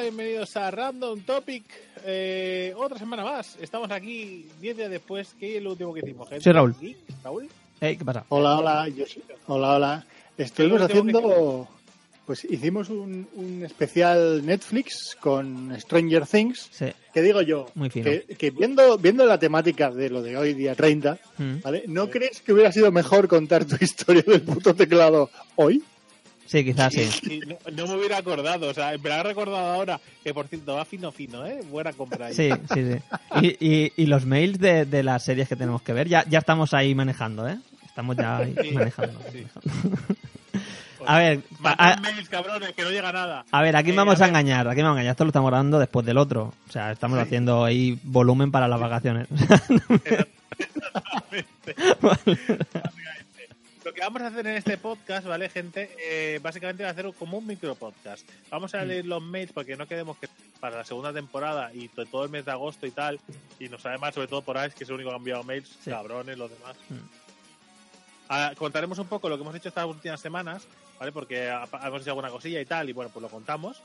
Hola, bienvenidos a Random Topic. Eh, otra semana más. Estamos aquí 10 días después. ¿Qué es lo último que hicimos? gente? Soy Raúl. ¿Y? ¿Raúl? Hey, ¿Qué pasa? Hola, hola, yo soy- hola, hola. Estuvimos que- haciendo, pues hicimos un, un especial Netflix con Stranger Things, Sí. que digo yo, Muy fino. que, que viendo, viendo la temática de lo de hoy, día 30, Mm. ¿vale? ¿No crees que hubiera sido mejor contar tu historia del puto teclado hoy? Sí, quizás sí. Sí, no, no me hubiera acordado, o sea, me ha recordado ahora que por cierto va fino fino, ¿eh? Buena compra ahí. Sí, sí, sí. Y, y, y los mails de, de las series que tenemos que ver, ya, ya estamos ahí manejando, ¿eh? Estamos ya ahí Sí, manejando. sí. A ver, a, mails, cabrones, que no llega nada. a ver, aquí Eh, vamos a a engañar, aquí vamos a engañar. Esto lo estamos grabando después del otro. O sea, estamos Sí. haciendo ahí volumen para las vacaciones. Lo que vamos a hacer en este podcast, ¿vale, gente? Eh, básicamente va a ser como un micro podcast. Vamos Mm. a leer los mails porque no queremos que para la segunda temporada y to- todo el mes de agosto y tal, y nos sabe más, sobre todo por Alex, que es el único que ha enviado mails, Sí. cabrones, los demás. Mm. Ah, contaremos un poco lo que hemos hecho estas últimas semanas, ¿vale? Porque hemos hecho alguna cosilla y tal, y bueno, pues lo contamos.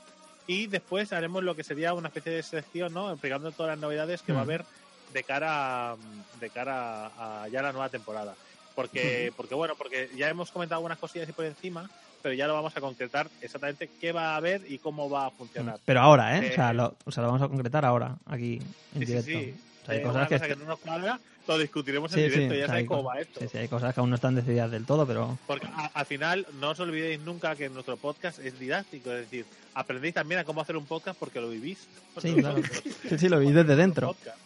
Y después haremos lo que sería una especie de sección, ¿no? Explicando todas las novedades que va a Mm. haber de cara a, de cara a ya la nueva temporada. Porque, porque bueno, porque ya hemos comentado algunas cosillas y por encima, pero ya lo vamos a concretar exactamente qué va a haber y cómo va a funcionar. Pero ahora, ¿eh? Eh, O sea, lo, o sea, lo vamos a concretar ahora, aquí, en Sí, sí, directo. sí. O sea, hay Eh, cosas que, no nos cuadra, lo discutiremos Sí, en sí, directo, o ya sea, sabéis cómo va esto. sí, sí, hay cosas que aún no están decididas del todo, pero Porque a- al final no os olvidéis nunca que nuestro podcast es didáctico, es decir, aprendéis también a cómo hacer un podcast porque lo vivís. Sí, claro. sí, sí, lo vi desde dentro. podcast.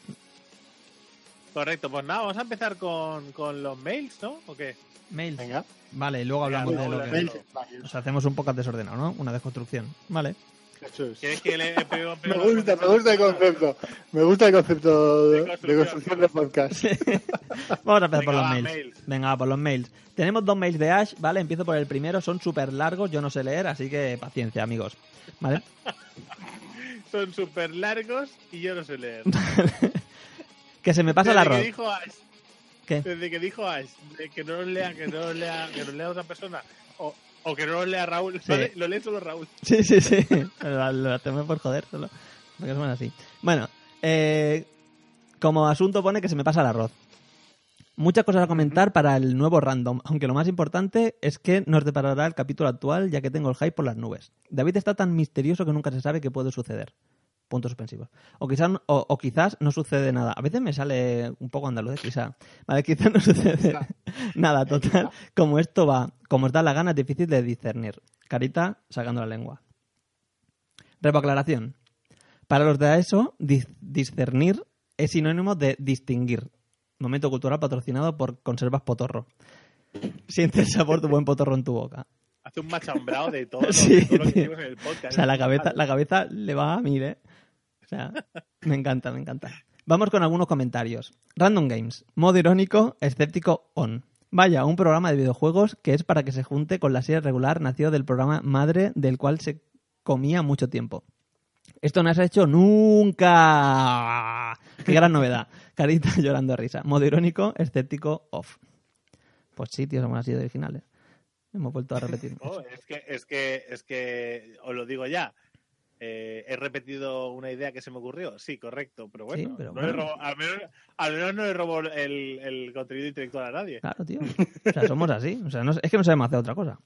Correcto, pues nada, vamos a empezar con, con los mails, ¿no? ¿O qué? Mails. Venga. Vale, y luego hablamos Venga, de lo que... mail. Mails, O sea, hacemos un poco desordenado, ¿no? Una desconstrucción. Vale. eso es. ¿Quieres que le pero- Me gusta, me gusta el concepto. Me gusta el concepto de, De construcción. de podcast. Vamos a empezar Venga, por los va, mails. mails. Venga, por los mails. Tenemos dos mails de Ash, ¿vale? Empiezo por el primero. Son súper largos, yo no sé leer, así que paciencia, amigos. ¿Vale? Son súper largos y yo no sé leer. Que se me pasa Desde arroz. dijo Ash, ¿Qué? desde que dijo Ash, de que no los lea, que no los lea, que los lea otra persona, o, o que no los lea Raúl, Sí. lo lee solo Raúl. Sí, sí, sí. Lo, lo hacemos por joder, solo. Porque son así. Bueno, eh, como asunto pone que se me pasa el arroz. Muchas cosas a comentar para el nuevo random, aunque lo más importante es que nos deparará el capítulo actual, ya que tengo el hype por las nubes. David está tan misterioso que nunca se sabe qué puede suceder. Puntos suspensivos. O quizás, o, o quizás no sucede nada. A veces me sale un poco andaluz, quizá. Vale, quizás no sucede nada, total. Como esto va, como os da la gana, es difícil de discernir. Carita sacando la lengua. Revo aclaración. Para los de ESO, dis- discernir es sinónimo de distinguir. Momento cultural patrocinado por Conservas Potorro. Siente el sabor de buen potorro en tu boca. Hace un machambrado de todo, Sí, todo lo que en el podcast. O sea, la cabeza, la cabeza le va a mí, ¿eh? O sea, me encanta, me encanta. Vamos con algunos comentarios. Random Games. Modo irónico, escéptico on. Vaya, un programa de videojuegos que es para que se junte con la serie regular nacido del programa madre del cual se comía mucho tiempo. Esto no se ha hecho nunca. Qué gran novedad. Carita llorando de risa. Modo irónico, escéptico off. Pues sí, tío, somos así de originales. Hemos vuelto a repetir. No, es que, es que, es que, os lo digo ya. Eh, he repetido una idea que se me ocurrió. Sí, correcto, pero bueno, Sí, pero no le bueno. robo- al, menos, al menos no le robo el, el contenido intelectual a nadie. Claro, tío. O sea, somos así. O sea, no- es que no sabemos hacer otra cosa.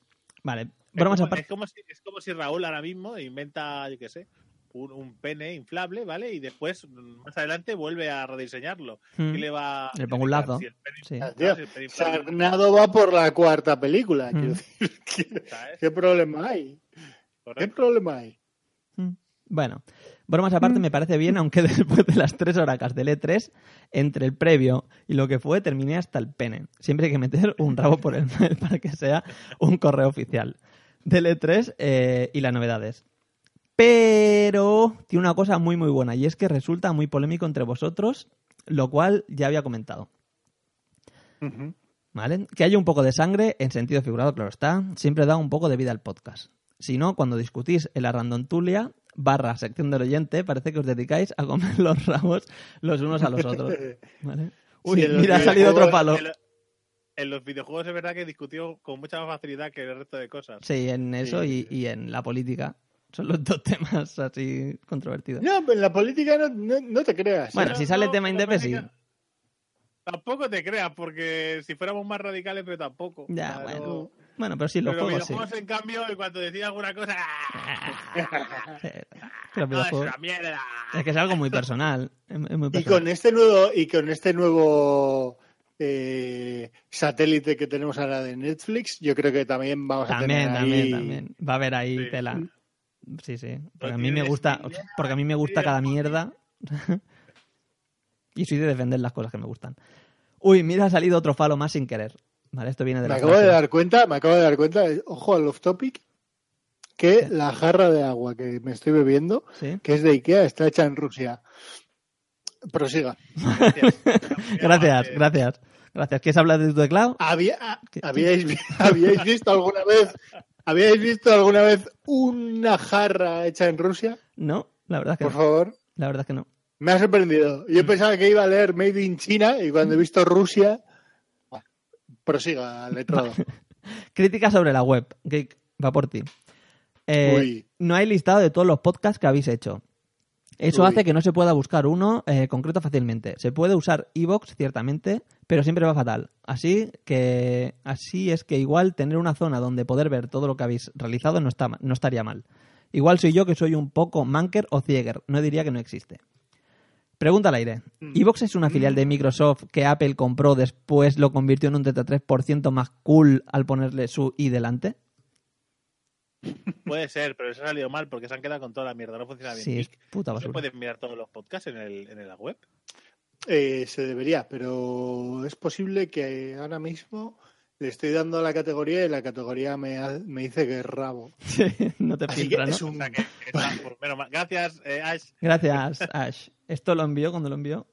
Vale, Es bromas como, aparte. es, como si, es como si Raúl ahora mismo inventa, yo qué sé, un, un pene inflable, ¿vale? Y después, más adelante, vuelve a rediseñarlo. Mm. Y le va Le pongo un lazo. Si Sí. Sarnado va por la cuarta película. Mm. Quiero decir, ¿qué, problema hay? ¿Qué problema hay? Mm. Bueno, bromas aparte me parece bien, aunque después de las tres horacas del E3, entre el previo y lo que fue, terminé hasta el pene. Siempre hay que meter un rabo por el mail para que sea un correo oficial del E3 eh, y las novedades. Pero tiene una cosa muy muy buena y es que resulta muy polémico entre vosotros, lo cual ya había comentado. ¿Vale? Que haya un poco de sangre, en sentido figurado, claro está, siempre da un poco de vida al podcast. Si no, cuando discutís en la randontulia, barra sección del oyente, parece que os dedicáis a comer los rabos los unos a los otros. ¿Vale? Uy, Sí, mira, ha salido otro palo. En, en los videojuegos es verdad que discutió con mucha más facilidad que el resto de cosas. Sí, en eso Sí. y, y en la política. Son los dos temas así controvertidos. No, pero en la política no, no, no te creas. ¿eh? Bueno, No, si sale el no, tema sí. política- Tampoco te creas, porque si fuéramos más radicales, pero tampoco. Ya, Claro. bueno. Bueno, pero sí, los pero juegos sí. en cambio, en cuanto decía alguna cosa, ¡ah! Sí, los ¡No, es videojuegos- una mierda! Es que es algo muy personal. Es, es muy Y con este nuevo, y con este nuevo eh, satélite que tenemos ahora de Netflix, yo creo que también vamos a También, tener también, ahí- también. Va a haber ahí Sí. tela. Sí, sí. Porque a mí me gusta, porque a mí me gusta cada mierda. y soy de defender las cosas que me gustan. Uy, mira, ha salido otro falo más sin querer. Vale, esto viene de Me la acabo de dar cuenta, me acabo de dar cuenta, eh, ojo al off topic, que la jarra de agua que me estoy bebiendo, ¿Sí? que es de Ikea, está hecha en Rusia. Prosiga. Gracias. Gracias, gracias. Gracias. ¿Quieres hablar de tu teclado? Había, ah, ¿Qué- ¿habíais, ¿Habíais visto alguna vez, habíais visto alguna vez una jarra hecha en Rusia? No, la verdad es que Por no. favor. La verdad es que no. Me ha sorprendido. Yo pensaba que iba a leer Made in China y cuando he visto Rusia. Prosiga, letrado. Crítica sobre la web. Geek, va por ti. Eh, no hay listado de todos los podcasts que habéis hecho. Eso Uy. hace que no se pueda buscar uno eh, concreto fácilmente. Se puede usar Evox, ciertamente, pero siempre va fatal. Así que así es que igual tener una zona donde poder ver todo lo que habéis realizado no, está, no estaría mal. Igual soy yo que soy un poco manker o cieger. No diría que no existe. Pregunta al aire. Mm. ¿Evox es una filial de Microsoft que Apple compró después lo convirtió en un 33% más cool al ponerle su i delante? Puede ser, pero eso ha salido mal porque se han quedado con toda la mierda. No funciona bien. Sí, es puta ¿no se basura. pueden mirar todos los podcasts en, el, en la web? Eh, se debería, pero es posible que ahora mismo le estoy dando la categoría y la categoría me, ha- me dice que es rabo. Sí, no te que ¿no? es un-. Gracias, eh, Ash. Gracias, Ash. ¿Esto lo envió cuando lo envió?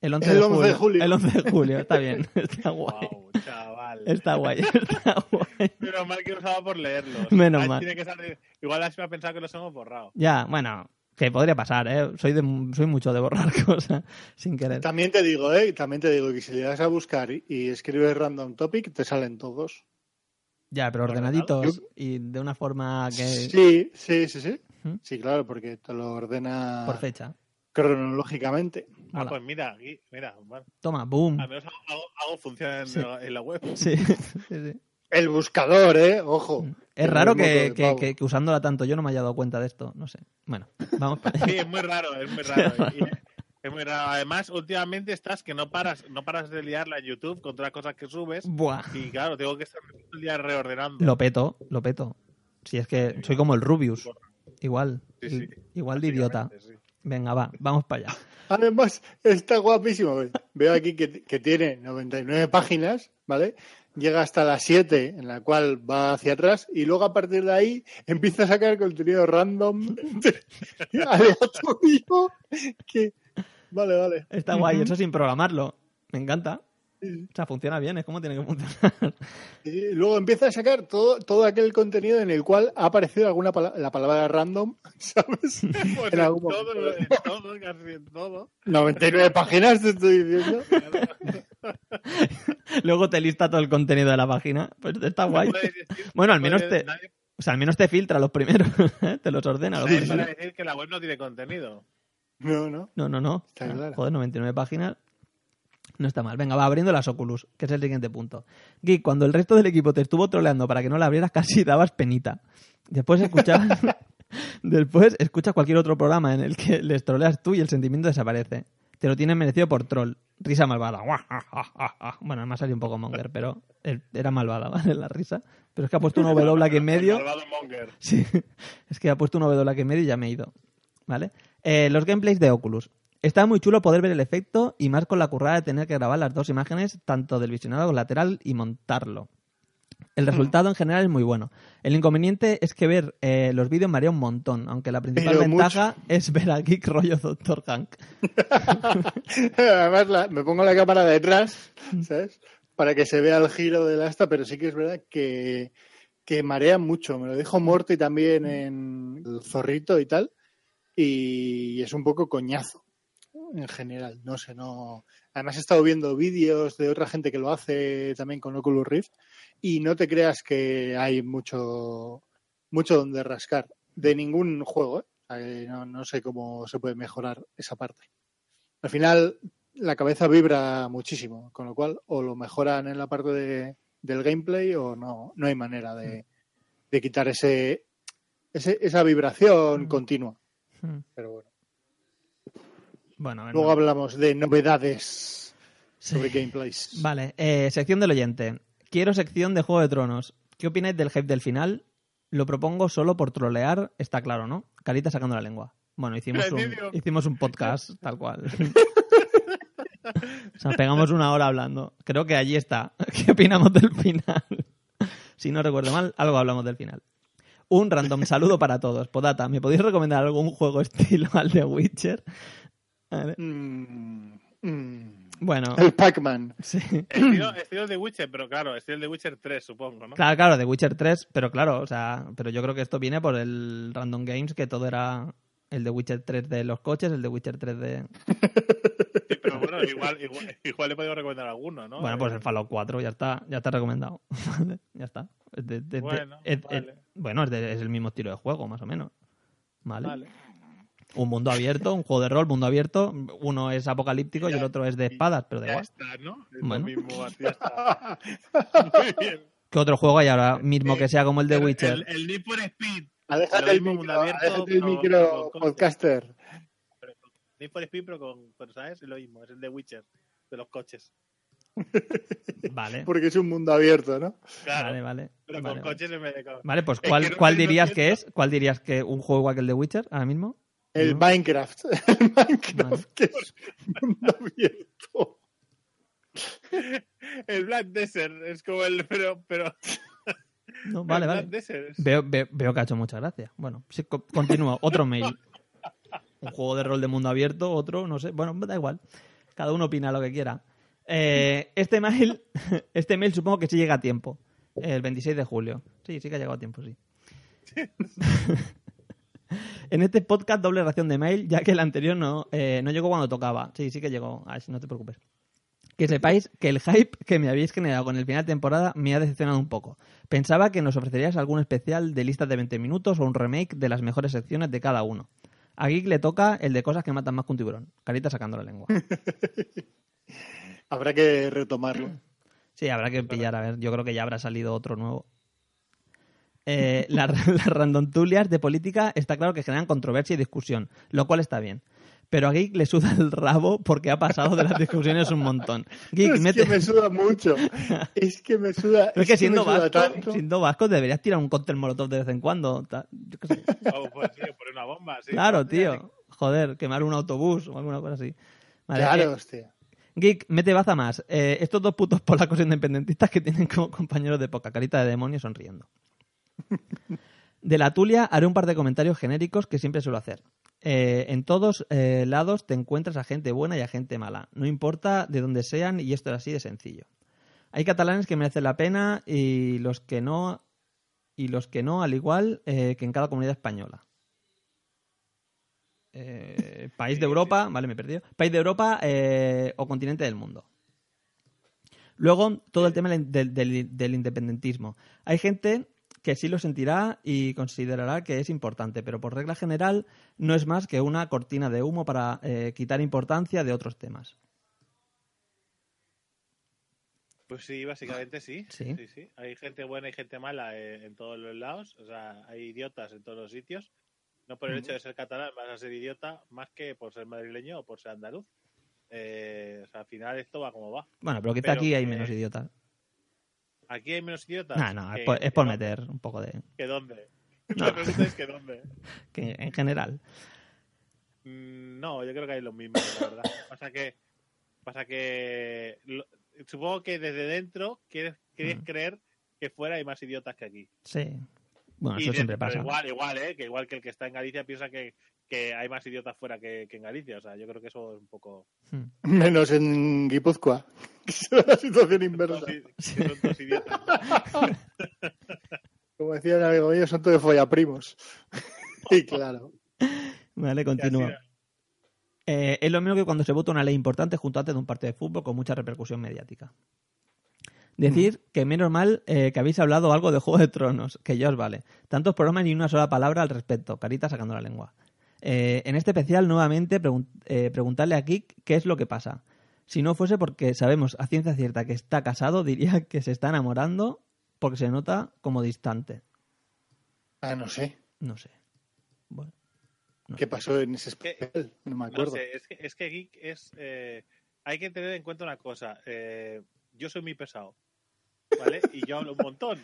El 11, El de, 11 julio. de julio. El 11 de julio, está bien. Está guay. Wow, chaval. Está guay, está guay. Menos mal que no estaba por leerlos. Menos Ash mal. tiene que salir- Igual Ash me ha pensado que los hemos borrado. Ya, bueno, que podría pasar, ¿eh? Soy, de, soy mucho de borrar cosas sin querer. También te digo, ¿eh? También te digo que si le das a buscar y- escribes random topic, te salen todos. Ya, pero ordenaditos y de una forma que... Sí, sí, sí, sí. ¿Mm? Sí, claro, porque te lo ordena Por fecha. cronológicamente. Ah, pues mira, aquí, mira, bueno, Toma, boom. al menos hago, hago, hago función en, Sí. la, en la web. Sí, sí, sí. El buscador, ¿eh? Ojo. Es raro que, que, que- que usándola tanto yo no me haya dado cuenta de esto. No sé. Bueno, vamos para Sí, es muy raro, es muy raro. Y- es muy raro. Además, últimamente estás que no paras, no paras de liarla en YouTube con todas las cosas que subes. Buah. Y claro, tengo que estar todo el día reordenando. Lo peto, lo peto. Si es que soy como el Rubius. Igual. Sí, sí. Igual de idiota. Venga, va, vamos para allá. Además, está guapísimo. Ve- Veo aquí que, que tiene 99 páginas, ¿vale? Llega hasta las 7, en la cual va hacia atrás, y luego a partir de ahí empieza a sacar contenido random, aleatorio, que... Vale, vale. Está guay, eso sin programarlo. Me encanta. O sea, funciona bien, es como tiene que funcionar. Y luego empieza a sacar todo, todo aquel contenido en el cual ha aparecido alguna pala- la palabra random, ¿sabes? Pues En en algún todo, momento. en todo, casi en todo. 99 páginas te estoy diciendo. Luego te lista todo el contenido de la página. Pues está guay. Bueno, al menos te, o sea, al menos te filtra los primeros. ¿eh? te los ordena primeros. puede decir que la web no tiene contenido. No, no. No, no, no. Está claro. Joder, 99 páginas. No está mal. Venga, va abriendo las Oculus, que es el siguiente punto. Geek, cuando el resto del equipo te estuvo troleando para que no la abrieras, casi dabas penita. Después escuchabas. Después escuchas cualquier otro programa en el que les troleas tú y el sentimiento desaparece. Te lo tienes merecido por troll. Risa malvada. Bueno, ha salido un poco monger, pero era malvada, ¿vale? La risa. Pero es que ha puesto una W aquí en medio. Sí, es que ha puesto una W aquí en medio y ya me he ido. ¿Vale? Eh, los gameplays de Oculus. Está muy chulo poder ver el efecto y más con la currada de tener que grabar las dos imágenes, tanto del visionado lateral y montarlo. El resultado en general es muy bueno. El inconveniente es que ver eh, los vídeos marea un montón, aunque la principal Pero ventaja es ver a Geek rollo Dr. Hank. Además, la- me pongo la cámara detrás, ¿sabes? Para que se vea el giro del asta, pero sí que es verdad que, que marea mucho. Me lo dijo Morty también en el zorrito y tal. Y es un poco coñazo en general. No sé, no. Además, he estado viendo vídeos de otra gente que lo hace también con Oculus Rift. Y no te creas que hay mucho, mucho donde rascar. de ningún juego. ¿eh? No, no sé cómo se puede mejorar esa parte. Al final, la cabeza vibra muchísimo, con lo cual o lo mejoran en la parte de, del gameplay o no, no hay manera de, de quitar ese, ese- esa vibración Mm. continua. Hmm. Pero bueno. Bueno, ver, Luego no. hablamos de novedades Sí. sobre gameplays. Vale, eh, sección del oyente. Quiero sección de Juego de Tronos. ¿Qué opináis del hype del final? Lo propongo solo por trolear, está claro, ¿no? Carita sacando la lengua. Bueno, hicimos un, hicimos un podcast, tal cual. o sea, pegamos una hora hablando. Creo que allí está. ¿Qué opinamos del final? si no recuerdo mal, algo hablamos del final. Un random saludo para todos. Podata, ¿me podéis recomendar algún juego estilo al de Witcher? Mm, mm. Bueno, El Pac-Man. sí. Estilo, estilo de Witcher, pero claro, estilo de Witcher 3, supongo, ¿no? Claro, claro, de Witcher 3, pero claro, o sea, pero yo creo que esto viene por el Random Games, que todo era el de Witcher 3 de los coches, el de Witcher 3 de... Sí, pero bueno, igual, igual, igual le podemos recomendar alguno, ¿no? Bueno, pues el Fallout 4, ya está, ya está recomendado. Vale, ya está. Es de- de- de- Bueno, es- es- bueno, es, de- es el mismo estilo de juego, más o menos. Vale. Vale. Un mundo abierto, un juego de rol, mundo abierto. Uno es apocalíptico y el otro es de espadas, pero Ya igual. está, ¿no? Es Bueno. lo mismo, así ya está. Muy bien. ¿Qué otro juego hay ahora mismo que sea como el de Witcher? El, el Need for Speed. Aléjate el micro, mundo abierto, el con- micro con- podcaster. Need for Speed, pero con, pero, ¿sabes? Es lo mismo, es el de Witcher, de los coches. Vale, Porque es un mundo abierto, ¿no? Claro, vale, vale. pero Vale, con vale. coches en vez de. Vale, pues Es ¿cuál, que no cuál dirías que es? ¿Cuál dirías que un juego igual que el de Witcher ahora mismo? El ¿No? Minecraft. El Minecraft, que es un mundo abierto. El Black Desert es como el... Pero, pero No, vale, el vale. Black Desert es- Veo, veo, veo que ha hecho mucha gracia. Bueno, sí, co- continúo. Otro mail. Un juego de rol de mundo abierto, otro, no sé. Bueno, da igual. Cada uno opina lo que quiera. Eh, este mail, este mail supongo que sí llega a tiempo. El 26 de julio. Sí, sí que ha llegado a tiempo, sí. en este podcast doble ración de mail, ya que el anterior no, eh, no llegó cuando tocaba. Sí, sí que llegó. Ay, no te preocupes. Que sepáis que el hype que me habéis generado con el final de temporada me ha decepcionado un poco. Pensaba que nos ofrecerías algún especial de listas de 20 minutos o un remake de las mejores secciones de cada uno. A Geek le toca el de cosas que matan más que un tiburón. Carita sacando la lengua. Habrá que retomarlo. Sí, habrá que pillar, a ver. Yo creo que ya habrá salido otro nuevo. Eh, la- las randontulias de política está claro que generan controversia y discusión, lo cual está bien. Pero a Geek le suda el rabo porque ha pasado de las discusiones un montón. Geek, es mete- que me suda mucho. Es que me suda. Es que siendo vasco, tanto. siendo vasco deberías tirar un cóctel molotov de vez en cuando. ta- yo qué sé. O pues sí, poner una bomba, sí. Claro, tío. Joder, quemar un autobús o alguna cosa así. Vale, Claro, eh, hostia. Geek, mete baza más. Eh, estos dos putos polacos independentistas que tienen como compañeros de poca carita de demonio sonriendo. De la Tulia haré un par de comentarios genéricos que siempre suelo hacer. Eh, en todos eh, lados te encuentras a gente buena y a gente mala. No importa de dónde sean y esto es así de sencillo. Hay catalanes que merecen la pena y los que no, y los que no, al igual eh, que en cada comunidad española. País de Europa, vale, me he perdido. País de Europa o continente del mundo. Luego, todo el tema del, del- del- del independentismo. Hay gente que sí lo sentirá y considerará que es importante, pero por regla general no es más que una cortina de humo para eh, quitar importancia de otros temas. Pues sí, básicamente sí. Sí. Sí, sí. Hay gente buena y gente mala eh, en todos los lados. O sea, hay idiotas en todos los sitios. No por el hecho de ser catalán vas a ser idiota más que por ser madrileño o por ser andaluz. Eh, o sea, al final esto va como va. Bueno, pero quizá Pero aquí hay menos idiotas. Aquí hay menos idiotas. No, no, es por, es dónde- meter un poco de... ¿Que dónde? No. La pregunta es que dónde. que en general. Mm, No, yo creo que hay lo mismo, la verdad. Pasa que, pasa que lo- supongo que desde dentro quieres, quieres Mm. creer que fuera hay más idiotas que aquí. Sí. Bueno, Y eso siempre pasa. Igual, igual, ¿eh? Que igual que el que está en Galicia piensa que, que hay más idiotas fuera que, que en Galicia. O sea, yo creo que eso es un poco... Hmm. Menos en Guipúzcoa. Que es la situación inversa. Que son todos idiotas. Como decía un amigo mío, son todos follaprimos. y claro. Vale, continúa. Eh, es lo mismo que cuando se vota una ley importante junto antes de un partido de fútbol con mucha repercusión mediática. Decir que menos mal eh, que habéis hablado algo de Juego de Tronos, que ya os vale. Tantos programas ni una sola palabra al respecto. Carita sacando la lengua. Eh, en este especial, nuevamente, pregun- eh, preguntarle a Kik qué es lo que pasa. Si no fuese porque sabemos a ciencia cierta que está casado, diría que se está enamorando porque se nota como distante. Ah, no sé. No sé. Bueno. No. ¿Qué pasó en ese especial? No me No acuerdo. sé, es que, es que Geek es. eh, hay que tener en cuenta una cosa. eh, yo soy muy pesado. ¿Vale? Y yo hablo un montón.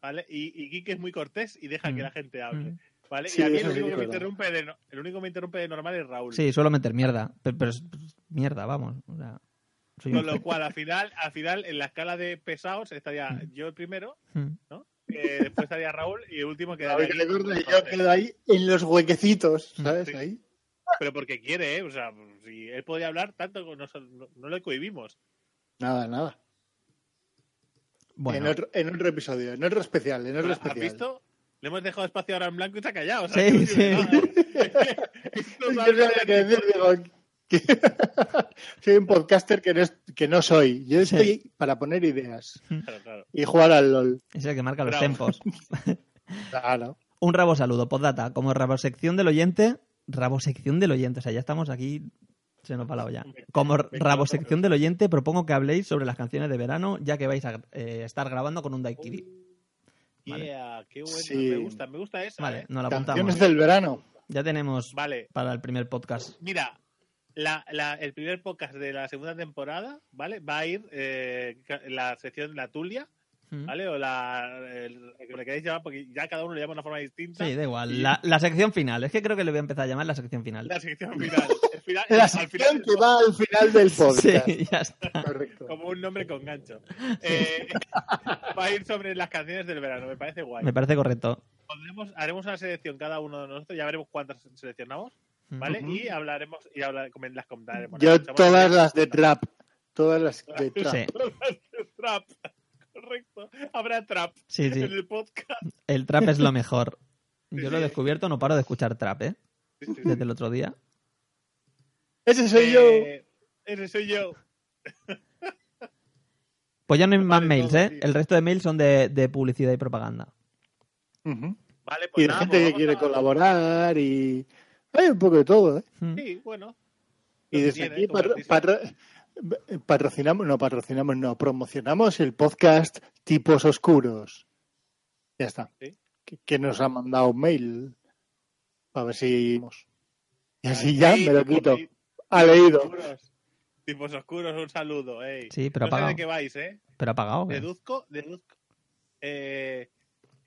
¿Vale? Y, y Geek es muy cortés y deja que Mm. la gente hable. Mm. ¿Vale? Sí, y a mí el eso sí único, que me interrumpe de, no- el único que me interrumpe de normal es Raúl. Sí, suelo meter mierda. Pero, pero mierda, vamos. O sea, soy un Con lo cual, al final, al final, en la escala de pesados estaría Mm. yo el primero, Mm. eh, después estaría Raúl y el último A quedaría ver, que Geek. recuerdo que yo quedo ahí en los huequecitos, Mm. ¿sabes? Sí. Ahí. Pero porque quiere, ¿eh? O sea, si él podría hablar tanto, no, no, no le cohibimos. Nada, nada. Bueno, En, otro, en otro episodio, en otro especial, en otro ¿Has especial. visto? Le hemos dejado espacio ahora en blanco y ha callado. o sea, Sí, sí. soy un podcaster que no, es- que no soy. Yo Sí. estoy para poner ideas Claro, claro. y jugar al LOL. es el que marca los Bravo. tempos. Claro. Un rabo saludo, postdata. Como rabosección del oyente, rabosección del oyente. O sea, ya estamos aquí, se nos va la olla. Como rabosección del oyente, propongo que habléis sobre las canciones de verano, ya que vais a eh, estar grabando con un daiquiri. Vale. Yeah, qué bueno. Sí. Me gusta, me gusta esa. Vale, ¿eh? nos la Canciones apuntamos. del verano. Ya tenemos Vale, para el primer podcast. mira, la, la- el primer podcast de la segunda temporada, ¿vale? Va a ir eh, la sección La Tulia. ¿vale? O la. El, que le queréis llamar, porque ya cada uno le llama de una forma distinta. Sí, da igual. Y- La, la sección final. Es que creo que le voy a empezar a llamar la sección final. La sección final. El final- La al sección final que va al final del podcast. Sí, ya está. Correcto. como un nombre con gancho. Eh, va a ir sobre las canciones del verano, me parece guay. Me parece correcto. Pondremos- haremos una selección cada uno de nosotros, ya veremos cuántas seleccionamos, ¿vale? Mm. Ujú. Y hablaremos y habla- comen- las comentaremos. Yo todas las- las de trap. Todas las de trap. Sí, Trap, correcto. Habrá trap sí, en sí. el podcast. El trap es lo mejor. Yo lo he descubierto, no paro de escuchar trap, ¿eh? Desde el otro día. Ese soy yo. Eh, Ese soy yo. Pues ya no hay más Vale, mails, ¿eh? tío. El resto de mails son de, de publicidad y propaganda. Ujú. Vale, Y pues de nada, gente pues que quiere a- colaborar y... Hay un poco de todo, ¿eh? Mm. Sí, bueno. Y desde tiene, aquí patro- patro- patrocinamos, no patrocinamos, no, promocionamos el podcast Tipos Oscuros. Ya está. Sí. Que, que nos ha mandado un mail. A ver si... Y así Ay, ya sí, me lo quito. Ha leído. oscuros. Tipos oscuros, un saludo, ey. Sí, pero no sé apagado. de qué vais, ¿eh? Pero apagado. ¿o qué? Deduzco, deduzco. Eh,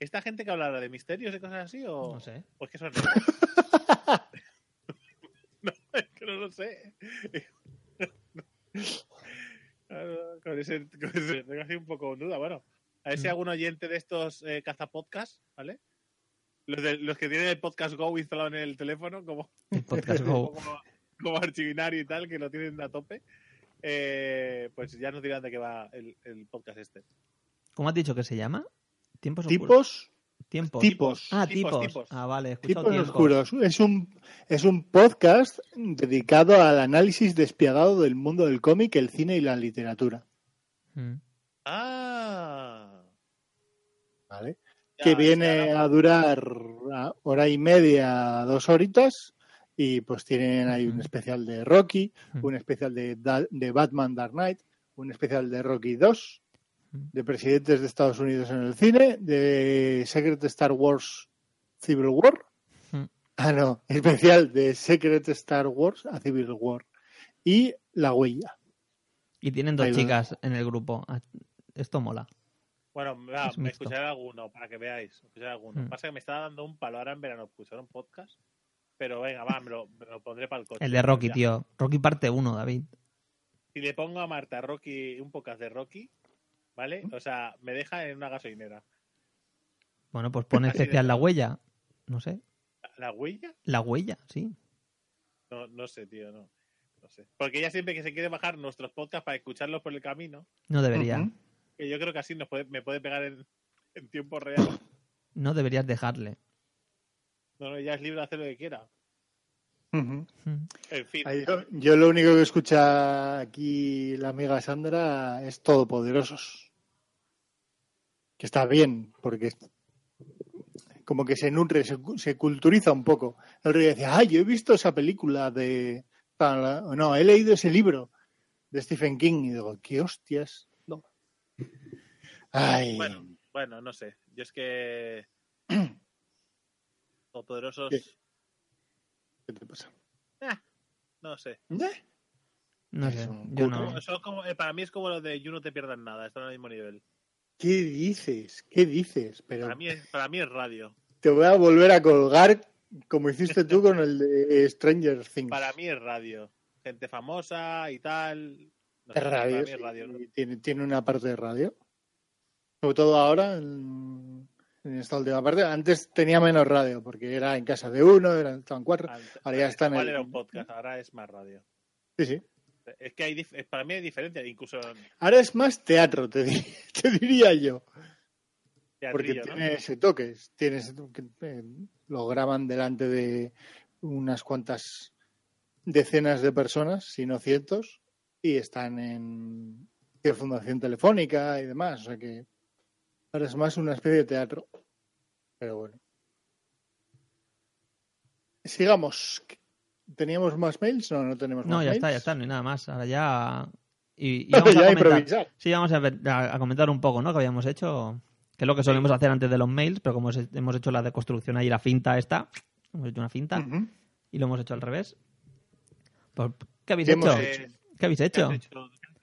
¿Esta gente que hablará de misterios y cosas así o, No sé. o es que son no, es que no lo sé. Con ese, con ese tengo así un poco duda. Bueno, a ver si Mm. algún oyente de estos eh, cazapodcasts, ¿vale? Los, de- los que tienen el podcast Go instalado en el teléfono, como, El podcast Go. como, como archivinario y tal, que lo tienen a tope, eh, pues ya nos dirán de qué va el, el podcast este. ¿Cómo has dicho que se llama? ¿Tiempos oscuros? Tipos, Tiempos. tipos. Ah, Tipos, tipos. tipos. Ah, vale. tipos tiempos. oscuros. Es un, es un podcast dedicado al análisis despiadado del mundo del cómic, el cine y la literatura. Mm. Ah. ¿Vale? Ya, que viene a durar hora y media, dos horitas, y pues tienen ahí un especial de Rocky, un especial de, de Batman Dark Knight, un especial de Rocky 2, Ujú. de presidentes de Estados Unidos en el cine, de Secret Star Wars Civil War. Ah, no, especial de Secret Star Wars a Civil War. Y La Huella. Y tienen dos Ahí chicas en el grupo. Ah, Esto mola. Bueno, va, Es me escucharé alguno para que veáis. Escucharé alguno. Mm. Pasa que me estaba dando un palo ahora en verano escuchar un podcast. Pero venga, va, me lo, me lo pondré para el coche. El de Rocky, Ya. tío. Rocky parte 1, David. Si le pongo a Marta Rocky un podcast de Rocky, ¿vale? O sea, me deja en una gasolinera. Bueno, pues pone de- especial la huella. No sé. ¿La huella? La huella, sí. No, no sé, tío, no. No sé. Porque ella siempre que se quiere bajar nuestros podcasts para escucharlos por el camino, No debería. Que yo creo que así nos puede, me puede pegar en, en tiempo real. No deberías dejarle. No, no, ella es libre de hacer lo que quiera. En fin. Yo, yo lo único que escucha aquí la amiga Sandra es Todopoderosos. que está bien, porque como que se nutre, se, se culturiza un poco. El rey decía, ah, yo he visto esa película de... No, he leído ese libro de Stephen King y digo, qué hostias. No. Ay. Bueno, bueno, no sé. Yo es que... Los poderosos... ¿Qué? ¿Qué te pasa? Eh, no sé. ¿Eh? No sé, yo no. Son como, eh, para mí es como lo de You no te pierdas nada, están al mismo nivel. ¿Qué dices? ¿Qué dices? Pero Para mí, es, para mí es radio. te voy a volver a colgar como hiciste tú con el de Stranger Things. Para mí es radio. Gente famosa y tal. No sé, Es radio, para mí es radio. sí, tiene, tiene una parte de radio. Sobre todo ahora, en, en esta última parte. Antes tenía menos radio, porque era en casa de uno, eran, estaban cuatro. Antes- Ahora ya está en el- era un podcast, ahora es más radio. Sí, sí. Es que hay para mí hay diferencia, incluso Ahora es más teatro, te, di- te diría yo. Porque teatrillo, ¿no? tiene ese toque. Tiene ese toque, eh, lo graban delante de unas cuantas decenas de personas, si no cientos, y están en en Fundación Telefónica y demás. O sea que ahora es más una especie de teatro. Pero bueno. Sigamos. ¿Teníamos más mails? No, no tenemos No, más ya mails. está, ya está, no hay nada más. Ahora ya. Y, y vamos ya a comentar. improvisar. Sí, vamos a, ver- a- a comentar un poco, ¿no? Que habíamos hecho. Que es lo que solemos hacer antes de los mails, pero como hemos hecho la deconstrucción ahí, la finta esta. Hemos hecho una finta y lo hemos hecho al revés. Pues, ¿Qué habéis ¿Qué hecho? hemos hecho? ¿Qué habéis ¿Qué hecho?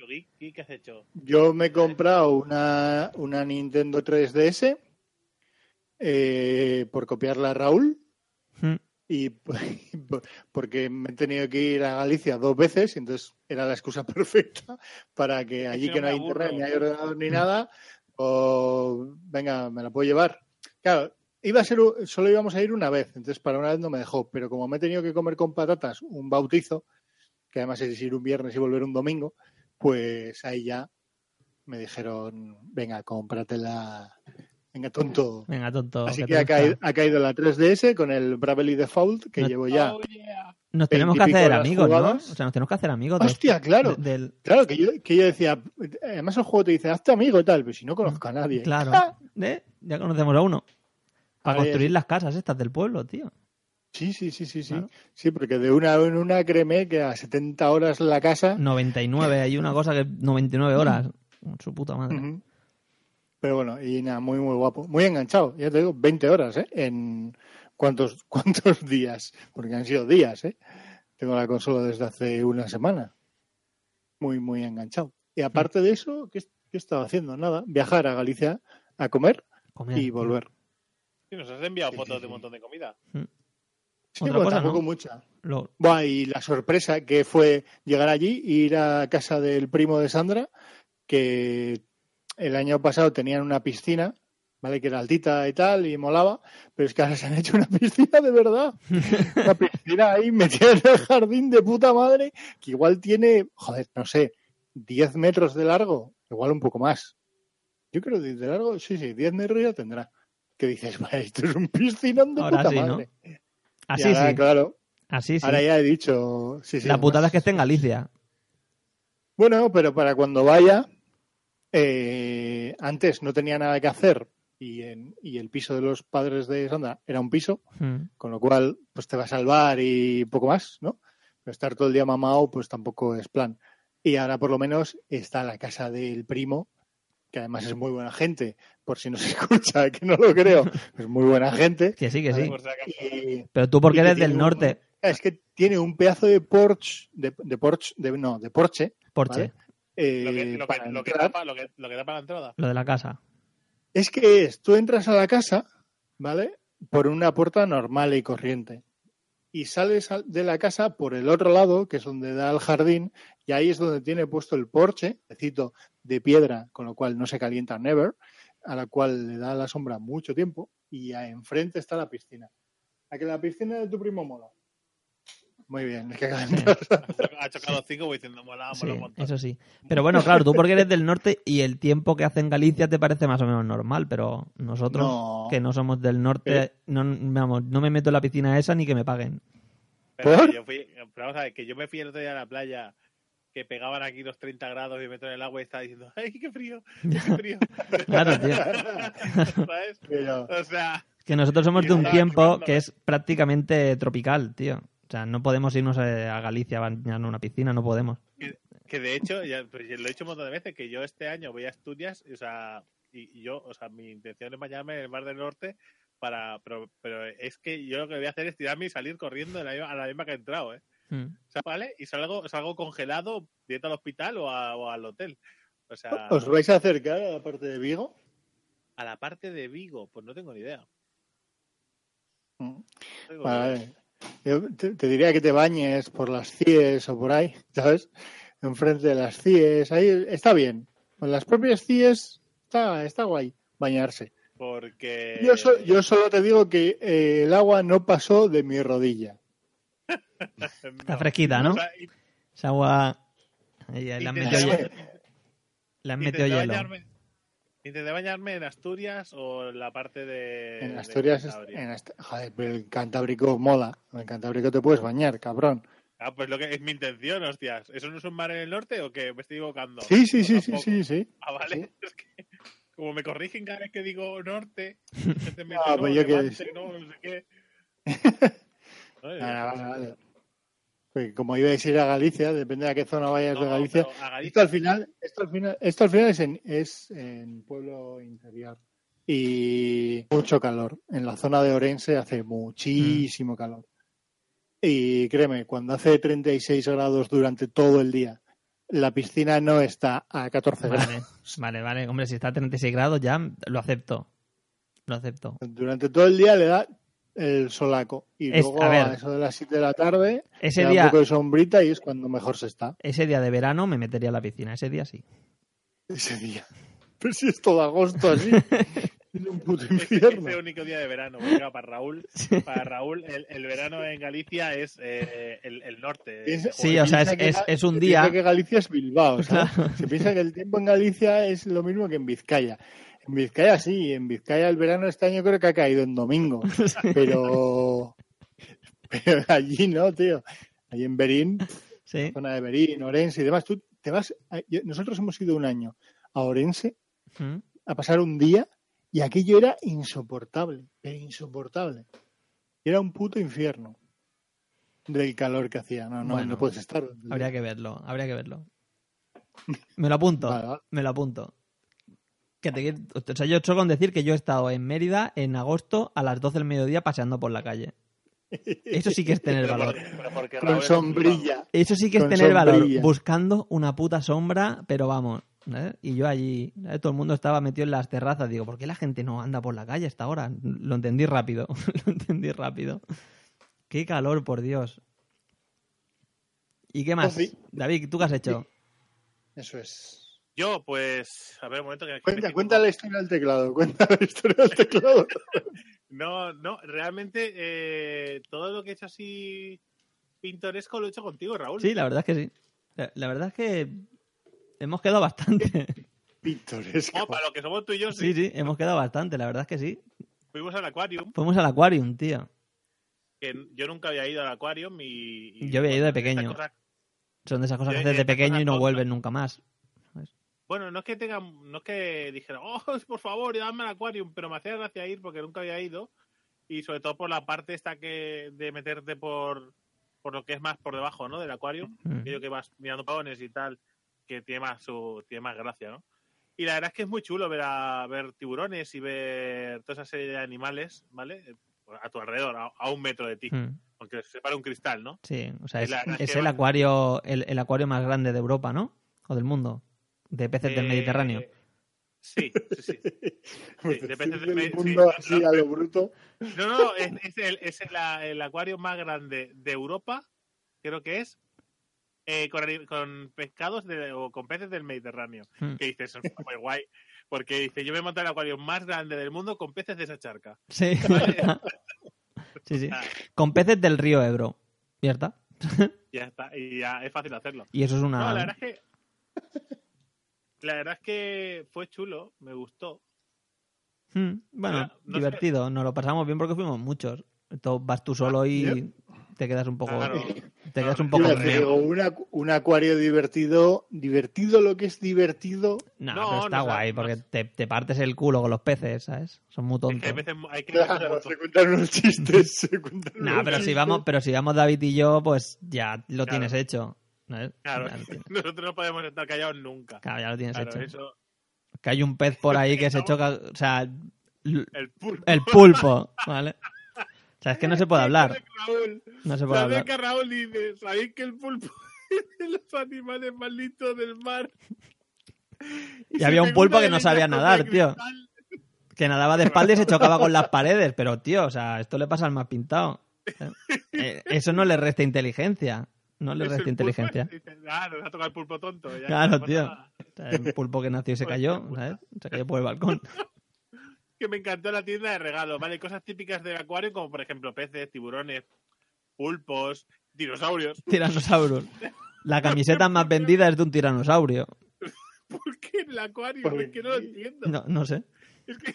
Has hecho, Geek? ¿Qué has hecho? Yo me he comprado una, una Nintendo 3DS eh, por copiarla a Raúl Mm, y porque me he tenido que ir a Galicia dos veces, y entonces era la excusa perfecta para que allí no que no hay internet, ni hay ordenador ni nada, o venga, me la puedo llevar. Claro, iba a ser, solo íbamos a ir una vez, entonces para una vez no me dejó, pero como me he tenido que comer con patatas un bautizo, que además es ir un viernes y volver un domingo, pues ahí ya me dijeron, venga, cómpratela, venga, tonto. Venga, tonto. Así que ha caído, ha caído la 3DS con el Bravely Default que No- llevo ya. Oh, yeah. Nos tenemos que hacer amigos, ¿no? O sea, nos tenemos que hacer amigos. de- Hostia, claro. de- del, Claro, que yo, que yo decía, además el juego te dice, hazte amigo y tal, pero si no conozco a nadie. Claro. ¿Eh? Ya conocemos a uno. Para construir las casas estas del pueblo, tío. Sí, sí, sí, sí, sí. Claro. Sí, porque de una en una créeme que a 70 horas la casa. 99, hay una cosa que 99 horas. Su puta madre. Pero bueno, y nada, muy, muy guapo. Muy enganchado, ya te digo, 20 horas, ¿eh? En cuántos, cuántos días, porque han sido días, ¿eh? Tengo la consola desde hace una semana. Muy, muy enganchado. Y aparte de eso, ¿qué, qué estaba haciendo? Nada, viajar a Galicia a comer Comer. y volver. Sí, nos has enviado Sí, fotos sí, de un montón de comida. Sí, Otra bueno, cosa, tampoco ¿no? mucha. Lo- y la sorpresa que fue llegar allí e ir a casa del primo de Sandra, que el año pasado tenían una piscina, ¿vale? Que era altita y tal, y molaba, pero es que ahora se han hecho una piscina de verdad. Una piscina ahí metida en el jardín de puta madre, que igual tiene, joder, no sé, 10 metros de largo, igual un poco más. Yo creo que de largo, sí, sí, 10 metros ya tendrá. Que dices, vale, esto es un piscinón de Ahora puta sí, ¿no? Así ahora, sí. claro, Así sí. ahora ya he dicho, sí, sí. La putada es que esté en Galicia. Bueno, pero para cuando vaya, eh, antes no tenía nada que hacer y, en, y el piso de los padres de Sandra era un piso, Mm. con lo cual pues te va a salvar y poco más, ¿no? Pero estar todo el día mamado pues tampoco es plan. Y ahora por lo menos está la casa del primo, que además es muy buena gente, por si no se escucha, que no lo creo, es muy buena gente. Que sí, que sí. Y, Pero tú porque eres del un- norte, es que tiene un pedazo de porche, de, de porche, de, no, de porche, Porche, ¿vale? eh, Lo que, lo, que, para lo, que entrar. tapa, lo, que, lo que tapa la entrada. lo de la casa. Es que es, tú entras a la casa, ¿vale? Por una puerta normal y corriente. Y sales al- de la casa por el otro lado, que es donde da al jardín, y ahí es donde tiene puesto el porche, necesito de piedra, con lo cual no se calienta never, a la cual le da la sombra mucho tiempo, y a- enfrente está la piscina. ¿A que la piscina de tu primo mola? Muy bien, es que. Ha chocado cinco voy diciendo mola, Sí, mola un montón. eso sí. Pero bueno, claro, tú porque eres del norte y el tiempo que hace en Galicia te parece más o menos normal, pero nosotros No. que no somos del norte, no, vamos, no me meto en la piscina esa ni que me paguen. Pero ¿Por? yo fui, pero vamos a ver, que yo me fui el otro día a la playa que pegaban aquí los 30 grados y meto en el agua y estaba diciendo, ¡ay, qué frío! ¡Qué frío! Claro, tío. ¿Sabes? Pero- O sea, Que nosotros somos de un tiempo chupando. que es prácticamente tropical, tío. O sea, no podemos irnos eh, a Galicia a bañarnos en una piscina, no podemos. que de hecho, ya, pues, lo he dicho un montón de veces, que yo este año voy a Asturias, o sea, y, y yo, o sea, mi intención es bañarme en el Mar del Norte, para pero, pero es que yo lo que voy a hacer es tirarme y salir corriendo a la misma que he entrado, ¿eh? Mm. O sea, ¿vale? Y salgo, salgo congelado, directo al hospital o, a- o al hotel. O sea, ¿Os vais a acercar a la parte de Vigo? a la parte de Vigo, pues no tengo ni idea. Mm. No tengo ni idea. Vale. Yo te, te diría que te bañes por las CIES o por ahí, ¿sabes? Enfrente de las CIES, ahí está bien. Con las propias CIES está, está guay bañarse. Porque... Yo, so- yo solo te digo que eh, el agua no pasó de mi rodilla. Está No. fresquita, ¿no? O sea, y- Esa agua... ahí, ahí le han metido, hie- le han metido intenté hielo. bañarme, intenté bañarme en Asturias o en la parte de... En de Asturias, Cantabria. en Ast- joder, pero el Cantábrico mola. En el Cantábrico te puedes bañar, cabrón. Ah, pues lo que es mi intención, hostias. ¿Eso no es un mar en el norte o qué? Me estoy equivocando. Sí, sí, sí, sí, sí, sí. Ah, vale. Sí. Es que como me corrigen cada vez que digo norte, gente me Ah, dice, pues no, yo sé. no, no sé qué. Oye, Vale, vale, vale. Porque como ibais a ir a Galicia, depende de a qué zona vayas de no, Galicia. Galicia- Esto al final, esto al final, esto al final es en, es en pueblo interior. Y mucho calor. En la zona de Orense hace muchísimo calor. Y créeme, cuando hace 36 grados durante todo el día, la piscina no está a 14 grados. Vale, vale, vale. Hombre, si está a 36 grados ya lo acepto. Lo acepto. Durante todo el día le da el solaco. Y Es- luego a eso de las 7 de la tarde, Ese día, un poco de sombrita y es cuando mejor se está. ese día de verano me metería a la piscina. Ese día sí. Ese día. Pero si es todo agosto así. es un puto Ese, infierno. ese único día de verano. porque, para Raúl, para Raúl el, el verano en Galicia es eh, el, el norte. Piensa- Sí, o sea, es- que es- es un se día- piensa que Galicia es Bilbao. Se piensa que el tiempo en Galicia es lo mismo que en Vizcaya. En Vizcaya sí, en Vizcaya el verano este año creo que ha caído en domingo. Pero, pero allí no, tío. Allí en Berín, Sí. zona de Berín, Orense y demás. Tú te vas. a- yo- nosotros hemos ido un año a Orense Mm. a pasar un día y aquello era insoportable, pero insoportable. Era un puto infierno del calor que hacía. No, no, Bueno, no puedes estar. Habría que verlo, habría que verlo. Me lo apunto, Vale, vale. me lo apunto. Que te, o sea, yo solo con decir que yo he estado en Mérida en agosto a las 12 del mediodía paseando por la calle. Eso sí que es tener Pero valor. porque Con sombrilla. Eso sí que es Con tener valor. Buscando una puta sombra, pero vamos. ¿eh? Y yo allí, ¿eh? todo el mundo estaba metido en las terrazas. Digo, ¿por qué la gente no anda por la calle a esta hora? Lo entendí rápido. Lo entendí rápido. Qué calor, por Dios. ¿Y qué más? Pues sí. David, ¿tú qué has hecho? Eso es. Yo, pues, a ver, un momento que Cuenta, cuenta la historia del teclado. Cuenta la historia del teclado. No, no, realmente eh, todo lo que he hecho así pintoresco lo he hecho contigo, Raúl. Sí, la verdad es que sí. La, la verdad es que hemos quedado bastante. Pintoresco. Oh, para lo que somos tú y yo, sí. Sí, sí, hemos quedado bastante. La verdad es que sí. Fuimos al Aquarium, Fuimos al Aquarium, tío. que yo nunca había ido al Aquarium y... y, Yo había ido de pequeño. cosa- Son de esas cosas que haces de pequeño y no vuelven nunca más. Bueno, no es que tengan, no es que dijeran, oh, por favor, dame al Aquarium, pero me hacía gracia ir porque nunca había ido y sobre todo por la parte esta que de meterte por, por lo que es más por debajo, ¿no? Del Aquarium. Mm. aquello que vas mirando pavones y tal, que tiene más su, tiene más gracia, ¿no? Y la verdad es que es muy chulo ver a ver tiburones y ver toda esa serie de animales, ¿vale? Eh, A tu alrededor, a, a un metro de ti, Mm. aunque se separa un cristal, ¿no? Sí, o sea, es, es es el acuario, el, el acuario más grande de Europa, ¿no? O del mundo. De peces del Eh, Mediterráneo. Sí, sí, sí. Pues Sí, decir depende del de- sí, así no. a lo bruto. No, no, es, es el, es el, el acuario más grande de Europa, creo que es, eh, con, pescados de- o con peces del Mediterráneo. Mm. Que dices, es muy guay. Porque dice, yo me he montado el acuario más grande del mundo con peces de esa charca. Sí. sí, sí. Ah, Con peces del río Ebro. ¿Ya está? ya está, y ya es fácil hacerlo. Y eso es una... No, la verdad es que. La verdad es que fue chulo, me gustó. Mm, bueno, Ahora, no sé. divertido. Nos lo pasamos bien porque fuimos muchos. Entonces vas tú solo y te quedas un poco Claro. te quedas un poco... digo, un acu- un acuario divertido, divertido lo que es divertido. No, No, pero está no, guay, no porque te, te partes el culo con los peces, ¿sabes? Son muy Es que tontos. hay veces hay que Claro, se cuentan unos chistes, se cuentan No, unos pero si vamos, pero si vamos David y yo, pues ya lo Claro. tienes hecho. ¿No? Claro, nosotros no podemos estar callados nunca. claro, ya lo tienes Claro, hecho. eso, Que hay un pez por ahí que se choca, o sea, el pulpo. el pulpo, ¿vale? O sea, es que no se puede hablar, no se puede ¿Sabes hablar. que Raúl dice? ¿Sabéis que el pulpo es de los animales más listos del mar? Y había un pulpo que no sabía nadar, tío. Que nadaba de espalda y se chocaba con las paredes, pero tío, o sea, esto le pasa al más pintado. ¿eh? Eh, Eso no le resta inteligencia, no le Es el resta inteligencia. dice, Ah, nos ha tocado el pulpo tonto. ya, Claro, no tío. un pulpo que nació y se cayó, ¿sabes? Se cayó por el balcón. Que me encantó la tienda de regalos, ¿vale? Cosas típicas del acuario, como por ejemplo peces, tiburones, pulpos, dinosaurios. Tiranosaurus. La camiseta más vendida es de un tiranosaurio. ¿Por qué en el acuario? ¿Por Es que no lo entiendo. No, no sé. Es que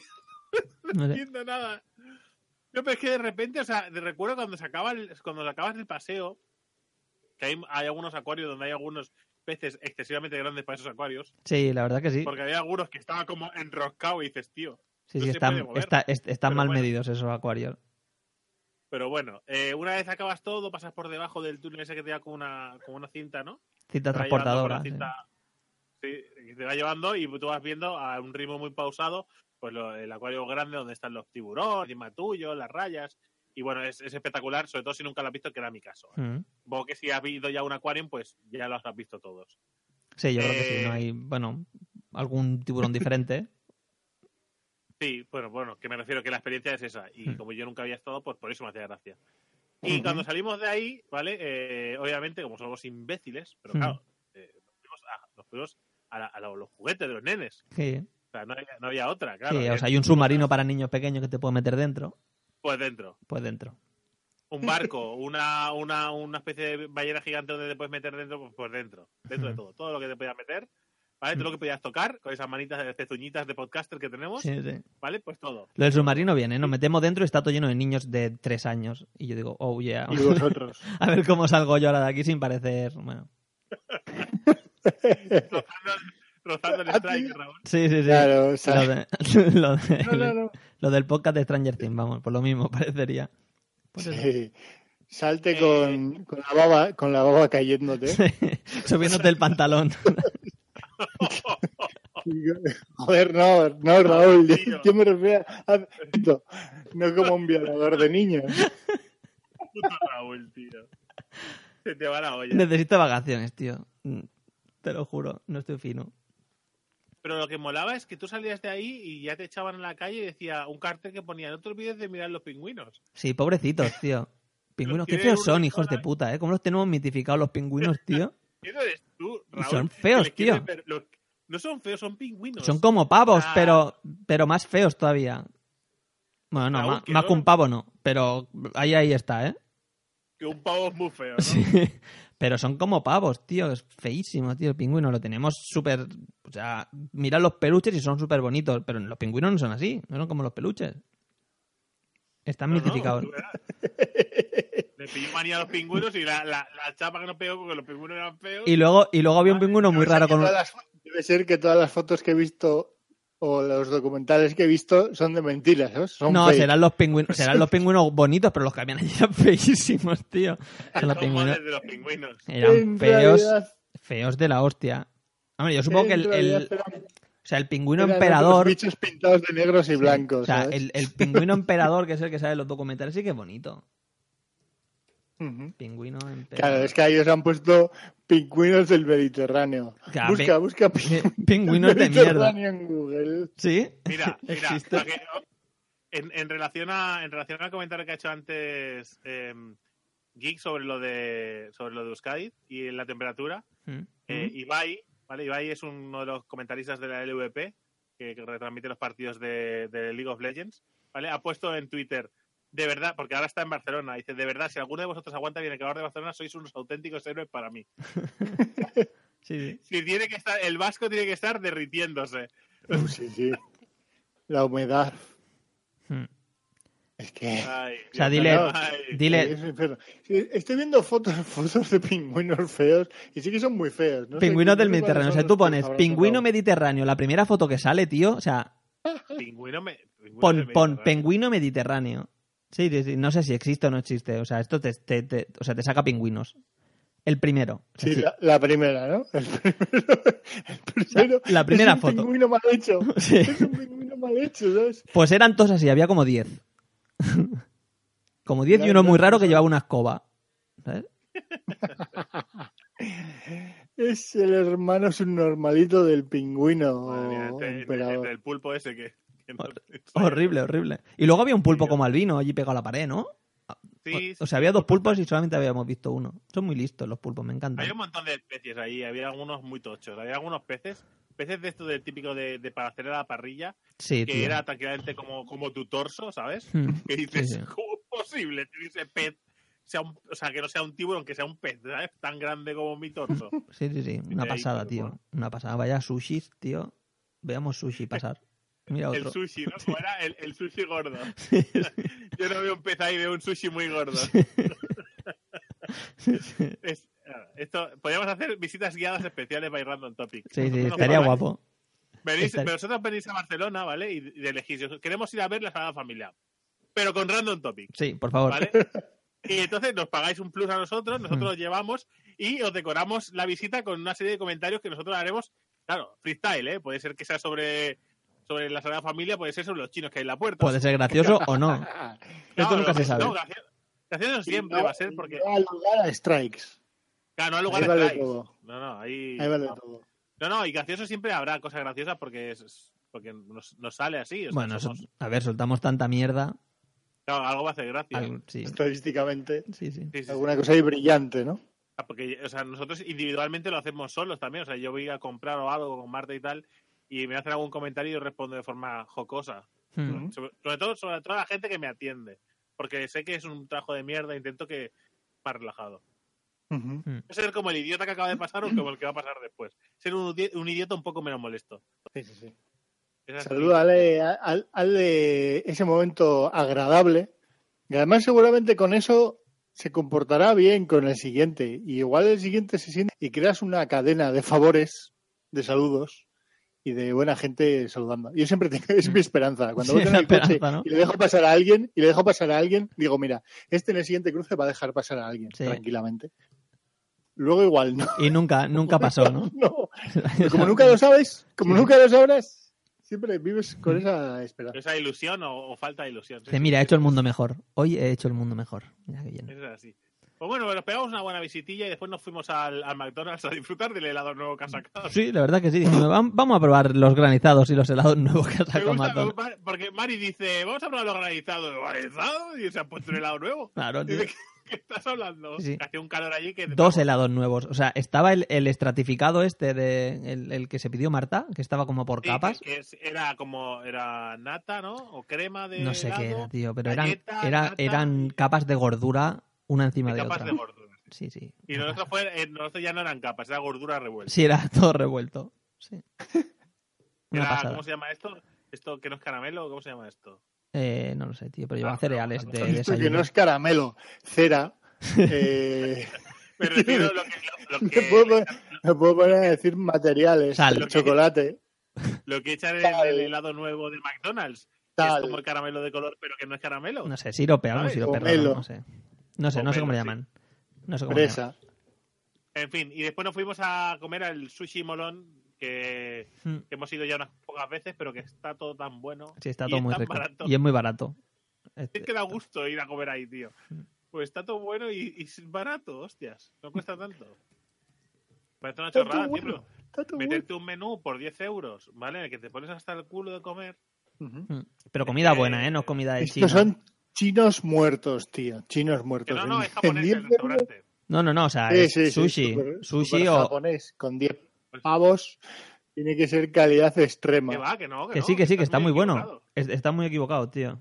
No no sé. entiendo nada. No, pero es que de repente, o sea, te recuerdo cuando se acaba el, cuando acabas el paseo, que hay, hay algunos acuarios donde hay algunos peces excesivamente grandes para esos acuarios, Sí, la verdad que sí. porque había algunos que estaban como enroscados y dices, tío. Sí, no sí, se están, puede mover. está- est- están Pero mal bueno. medidos esos acuarios. Pero bueno, eh, una vez acabas todo, pasas por debajo del túnel ese que te da como una, como una cinta, ¿no? Cinta transportadora. sí. sí, y te va llevando y tú vas viendo a un ritmo muy pausado pues lo- el acuario grande donde están los tiburones, encima tuyo, las rayas. Y bueno, es, es espectacular, sobre todo si nunca lo has visto, que era mi caso. ¿eh? Mm. Supongo que si has ido ya un acuario, pues ya los has visto todos. Sí, yo creo que sí. Eh, No hay, bueno, algún tiburón diferente. Sí, bueno, bueno, que me refiero que la experiencia es esa. Y Mm. como yo nunca había estado, pues por eso me hacía gracia. Y cuando salimos de ahí, ¿vale? Eh, obviamente, como somos imbéciles, pero Mm. claro, eh, nos fuimos, a, nos fuimos a la- a lo- los juguetes de los nenes. Sí, O sea, no había, no había otra, claro. sí, Eh, o sea, hay un submarino para niños pequeños que te puede meter dentro. Pues dentro. Pues dentro. Un barco, una, una, una especie de ballena gigante donde te puedes meter dentro, pues, pues dentro. Dentro de todo. Todo lo que te podías meter, ¿vale? Todo lo que podías tocar con esas manitas de pezuñitas de podcaster que tenemos, Sí, sí. ¿vale? Pues todo. Lo del submarino viene, nos metemos dentro y está todo lleno de niños de tres años. Y yo digo, oh yeah. Y vosotros. A ver cómo salgo yo ahora de aquí sin parecer. Bueno. Rozando, rozando el strike, Raúl. Sí, sí, sí. Claro, o Lo, sea, de- lo de- no, no, no. Lo del podcast de Stranger Things, vamos, por lo mismo parecería. Pues. Sí. Salte Eh, con, con la baba, con la baba cayéndote. Subiéndote el pantalón. Joder, no, no, Raúl, yo me refiero a esto, no como un violador de niños. Puto Raúl, tío. Se te va la olla. Necesito vacaciones, tío. Mm, Te lo juro, no estoy fino. Pero lo que molaba es que tú salías de ahí y ya te echaban en la calle y decía un cartel que ponía no te olvides de mirar los pingüinos. Sí, pobrecitos, tío. Pingüinos, qué feos son, hijos de puta, ¿eh? ¿Cómo los tenemos mitificados los pingüinos, tío? ¿Quién eres tú, Y Raúl? son feos, tío. ver- No son feos, son pingüinos. Son como pavos, Ah. pero, pero más feos todavía. Bueno, no, más, que más que un pavo no, pero ahí, ahí está, ¿eh? Que un pavo es muy feo, ¿no? Sí. Pero son como pavos, tío. Es feísimo, tío. El pingüino lo tenemos súper. O sea, mira los peluches y son súper bonitos. Pero los pingüinos no son así. No son como los peluches. Están No, no, mitificados. Le pilló manía a los pingüinos y la, la, la chapa que nos pegó porque los pingüinos eran feos. y luego, y luego había un pingüino muy raro con. las- Debe ser que todas las fotos que he visto o los documentales que he visto son de mentiras, ¿no? Son No, fake. serán los pingüinos, serán los pingüinos bonitos, pero los que habían allí eran feísimos, tío. Los Son pingüinos moles de los pingüinos. eran feos, feos de la hostia. Hombre, yo supongo que el, o sea, el pingüino emperador, bichos pintados de negros y blancos. o sea, el, el pingüino emperador, que es el que sale en los documentales, sí que es bonito. Pingüino emperador. Claro, es que ellos han puesto pingüinos del Mediterráneo. Claro, busca, pi- busca Pingüinos de mierda. En Google. ¿Sí? Mira, mira, que- en, en relación a en relación al comentario que ha hecho antes eh, Geek sobre lo de sobre lo de Euskadi y la temperatura, Mm. eh, Ibai, ¿vale? Ibai es uno de los comentaristas de la LVP que, retransmite los partidos de, de League of Legends, ¿vale? Ha puesto en Twitter, de verdad, porque ahora está en Barcelona, dice, de verdad, si alguno de vosotros aguanta bien el calor de Barcelona, sois unos auténticos héroes para mí. Sí, sí. Si tiene que estar, el vasco tiene que estar derritiéndose. Uh, sí, sí. La humedad. Mm. Es que... Ay, O sea, dile-. Dile, es estoy viendo fotos, fotos de pingüinos feos y sí que son muy feos. No pingüinos del Mediterráneo. O sea, tú pones pingüino mediterráneo, la primera foto que sale, tío. O sea, Pingüino me- pingüino pon, pingüino mediterráneo. Sí, sí, sí. No sé si existe o no existe. O sea, esto te, te- te- o sea, te saca pingüinos. El primero. O sea, Sí, sí. la, la primera, ¿no? El primero, el primero la primera es un foto. pingüino mal hecho. Sí. Es un pingüino mal hecho, ¿sabes? Pues eran todos así, había como 10. como 10 y uno muy raro que llevaba una escoba. ¿Sabes? Es el hermano subnormalito del pingüino mía, este- emperador. el pulpo ese que. que no- Horrible, horrible. Y luego había un pulpo como albino allí pegado a la pared, ¿no? Sí, O sea, había dos pulpos y solamente habíamos visto uno. Son muy listos los pulpos, me encantan. Hay un montón de especies ahí, había algunos muy tochos. Había algunos peces, peces de estos del típico de, de para hacer a la parrilla, Sí, que tío. era tranquilamente como, como tu torso, ¿sabes? Hmm. Que dices, Sí, sí. ¿cómo es posible que ese pez sea un, o sea, que no sea un tiburón, que sea un pez, ¿sabes? Tan grande como mi torso. Sí, sí, sí. Una pasada, tío, tío. bueno. Una pasada. Vaya sushis, tío. Veamos sushi pasar. Mira El otro. sushi, ¿no? Como era el, el sushi gordo. Yo no veo un pez ahí, veo un sushi muy gordo. Es- ah, esto, podríamos hacer visitas guiadas especiales by Random Topic. Sí, sí, estaría guapo. Venís, Estaría- Vosotros venís a Barcelona, ¿vale? Y, y elegís. Queremos ir a ver la Sagrada Familia. Pero con Random Topic, Sí, por favor. ¿vale? Y entonces nos pagáis un plus a nosotros, nosotros Mm. llevamos y os decoramos la visita con una serie de comentarios que nosotros haremos. Claro, freestyle, ¿eh? Puede ser que sea sobre, sobre la Sagrada Familia, puede ser sobre los chinos que hay en la puerta. Puede ser gracioso o no. No, Esto nunca lo se sabe. No, gracioso, gracioso siempre va a ser porque. No lugar a strikes. Claro, no hay lugar Ahí vale todo. No, no, ahí. Ahí vale no. todo. No, no, y gracioso siempre habrá cosas graciosas porque es, porque nos, nos sale así. o sea, Bueno, somos- a ver, soltamos tanta mierda. claro, algo va a hacer gracia. Al- Sí, Estadísticamente, sí, sí. Sí, sí, sí. alguna cosa ahí brillante, ¿no? Ah, Porque, o sea, nosotros individualmente lo hacemos solos también. O sea, yo voy a comprar o algo con Marta y tal, y me hacen algún comentario y yo respondo de forma jocosa. Hmm. Sobre, sobre todo, sobre todo la gente que me atiende. Porque sé que es un trabajo de mierda, intento que más relajado. No ser como el idiota que acaba de pasar o como el que va a pasar después. Ser un, idi- un idiota un poco menos molesto. Sí, a- al, al de ese momento agradable. Y además seguramente con eso se comportará bien con el siguiente. Y igual el siguiente se siente y creas una cadena de favores, de saludos y de buena gente saludando. Yo siempre tengo, es mi esperanza. Cuando Sí, voy en el coche y le dejo pasar a alguien, y le dejo pasar a alguien, digo, mira, este en el siguiente cruce va a dejar pasar a alguien Sí. tranquilamente. Luego igual no. Y nunca, nunca pasó, ¿no? no. Como nunca lo sabes, como nunca lo sabrás, siempre vives con esa esperanza. Esa ilusión o, o falta de ilusión. Sí, Dice, sí, mira, he sí. hecho el mundo mejor. Hoy he hecho el mundo mejor. Mira qué bien. Eso es así. Pues bueno, nos pegamos una buena visitilla y después nos fuimos al, al McDonald's a disfrutar del helado nuevo que ha sacado. Sí, la verdad que sí. Dijimos, "Vam- Vamos a probar los granizados y los helados nuevos que ha sacado McDonald's. Porque Mari dice, vamos a probar los granizados. ¿Granizado? Y se ha puesto un helado nuevo. Claro, tío. ¿Qué, estás hablando? Sí, sí. Hacía un calor allí que... Dos helados nuevos. O sea, estaba el, el estratificado este de el, el que se pidió Marta, que estaba como por Sí, capas. que- era como, era nata, ¿no? O crema de No sé qué era, tío, pero eran, galleta, era- nata eran capas de gordura una encima de capas otra. de gordura. Sí, sí. Y nosotros, fue, eh, nosotros ya no eran capas, era gordura revuelta. Sí, era todo revuelto. Sí. Una Era- pasada. ¿Cómo se llama esto? ¿Esto que no es caramelo? ¿Cómo se llama esto? Eh, no lo sé, tío, pero lleva Ah, cereales no, de no, Esto que desayuno. no es caramelo, cera. Eh, Me refiero a lo que... Lo, lo me, que puedo, poner- me puedo poner a decir materiales, Sal. el chocolate, Lo que echan en el helado nuevo de McDonald's. tal. Es como el caramelo de color, pero que no es caramelo. No sé, sirope, algo sirope O raro, no sé. No sé, no sé cómo le llaman. No sé cómo le llaman. Fresa. En fin, y después nos fuimos a comer al sushi molón, que, Mm. que hemos ido ya unas pocas veces, pero que está todo tan bueno. Sí, está y todo es muy barato. Y es muy barato. Es que da gusto ir a comer ahí, tío. Mm. Pues está todo bueno y, y es barato, hostias. No cuesta tanto. Parece una chorrada, tío, bueno, meterte un menú por 10 euros, ¿vale? En el que te pones hasta el culo de comer. Pero comida buena, ¿eh? No comida de chino. Son chinos muertos, tío. Chinos Que muertos. no, no, En- es japonés el 10 euros- restaurante. No, no, no, o sea, Sí, es sí, sí, sushi. sushi o... japonés, con 10 Pues- pavos. Tiene que ser calidad extrema. Que va, que no, que, Que no, sí, que sí, que está muy bueno. Está muy equivocado, tío.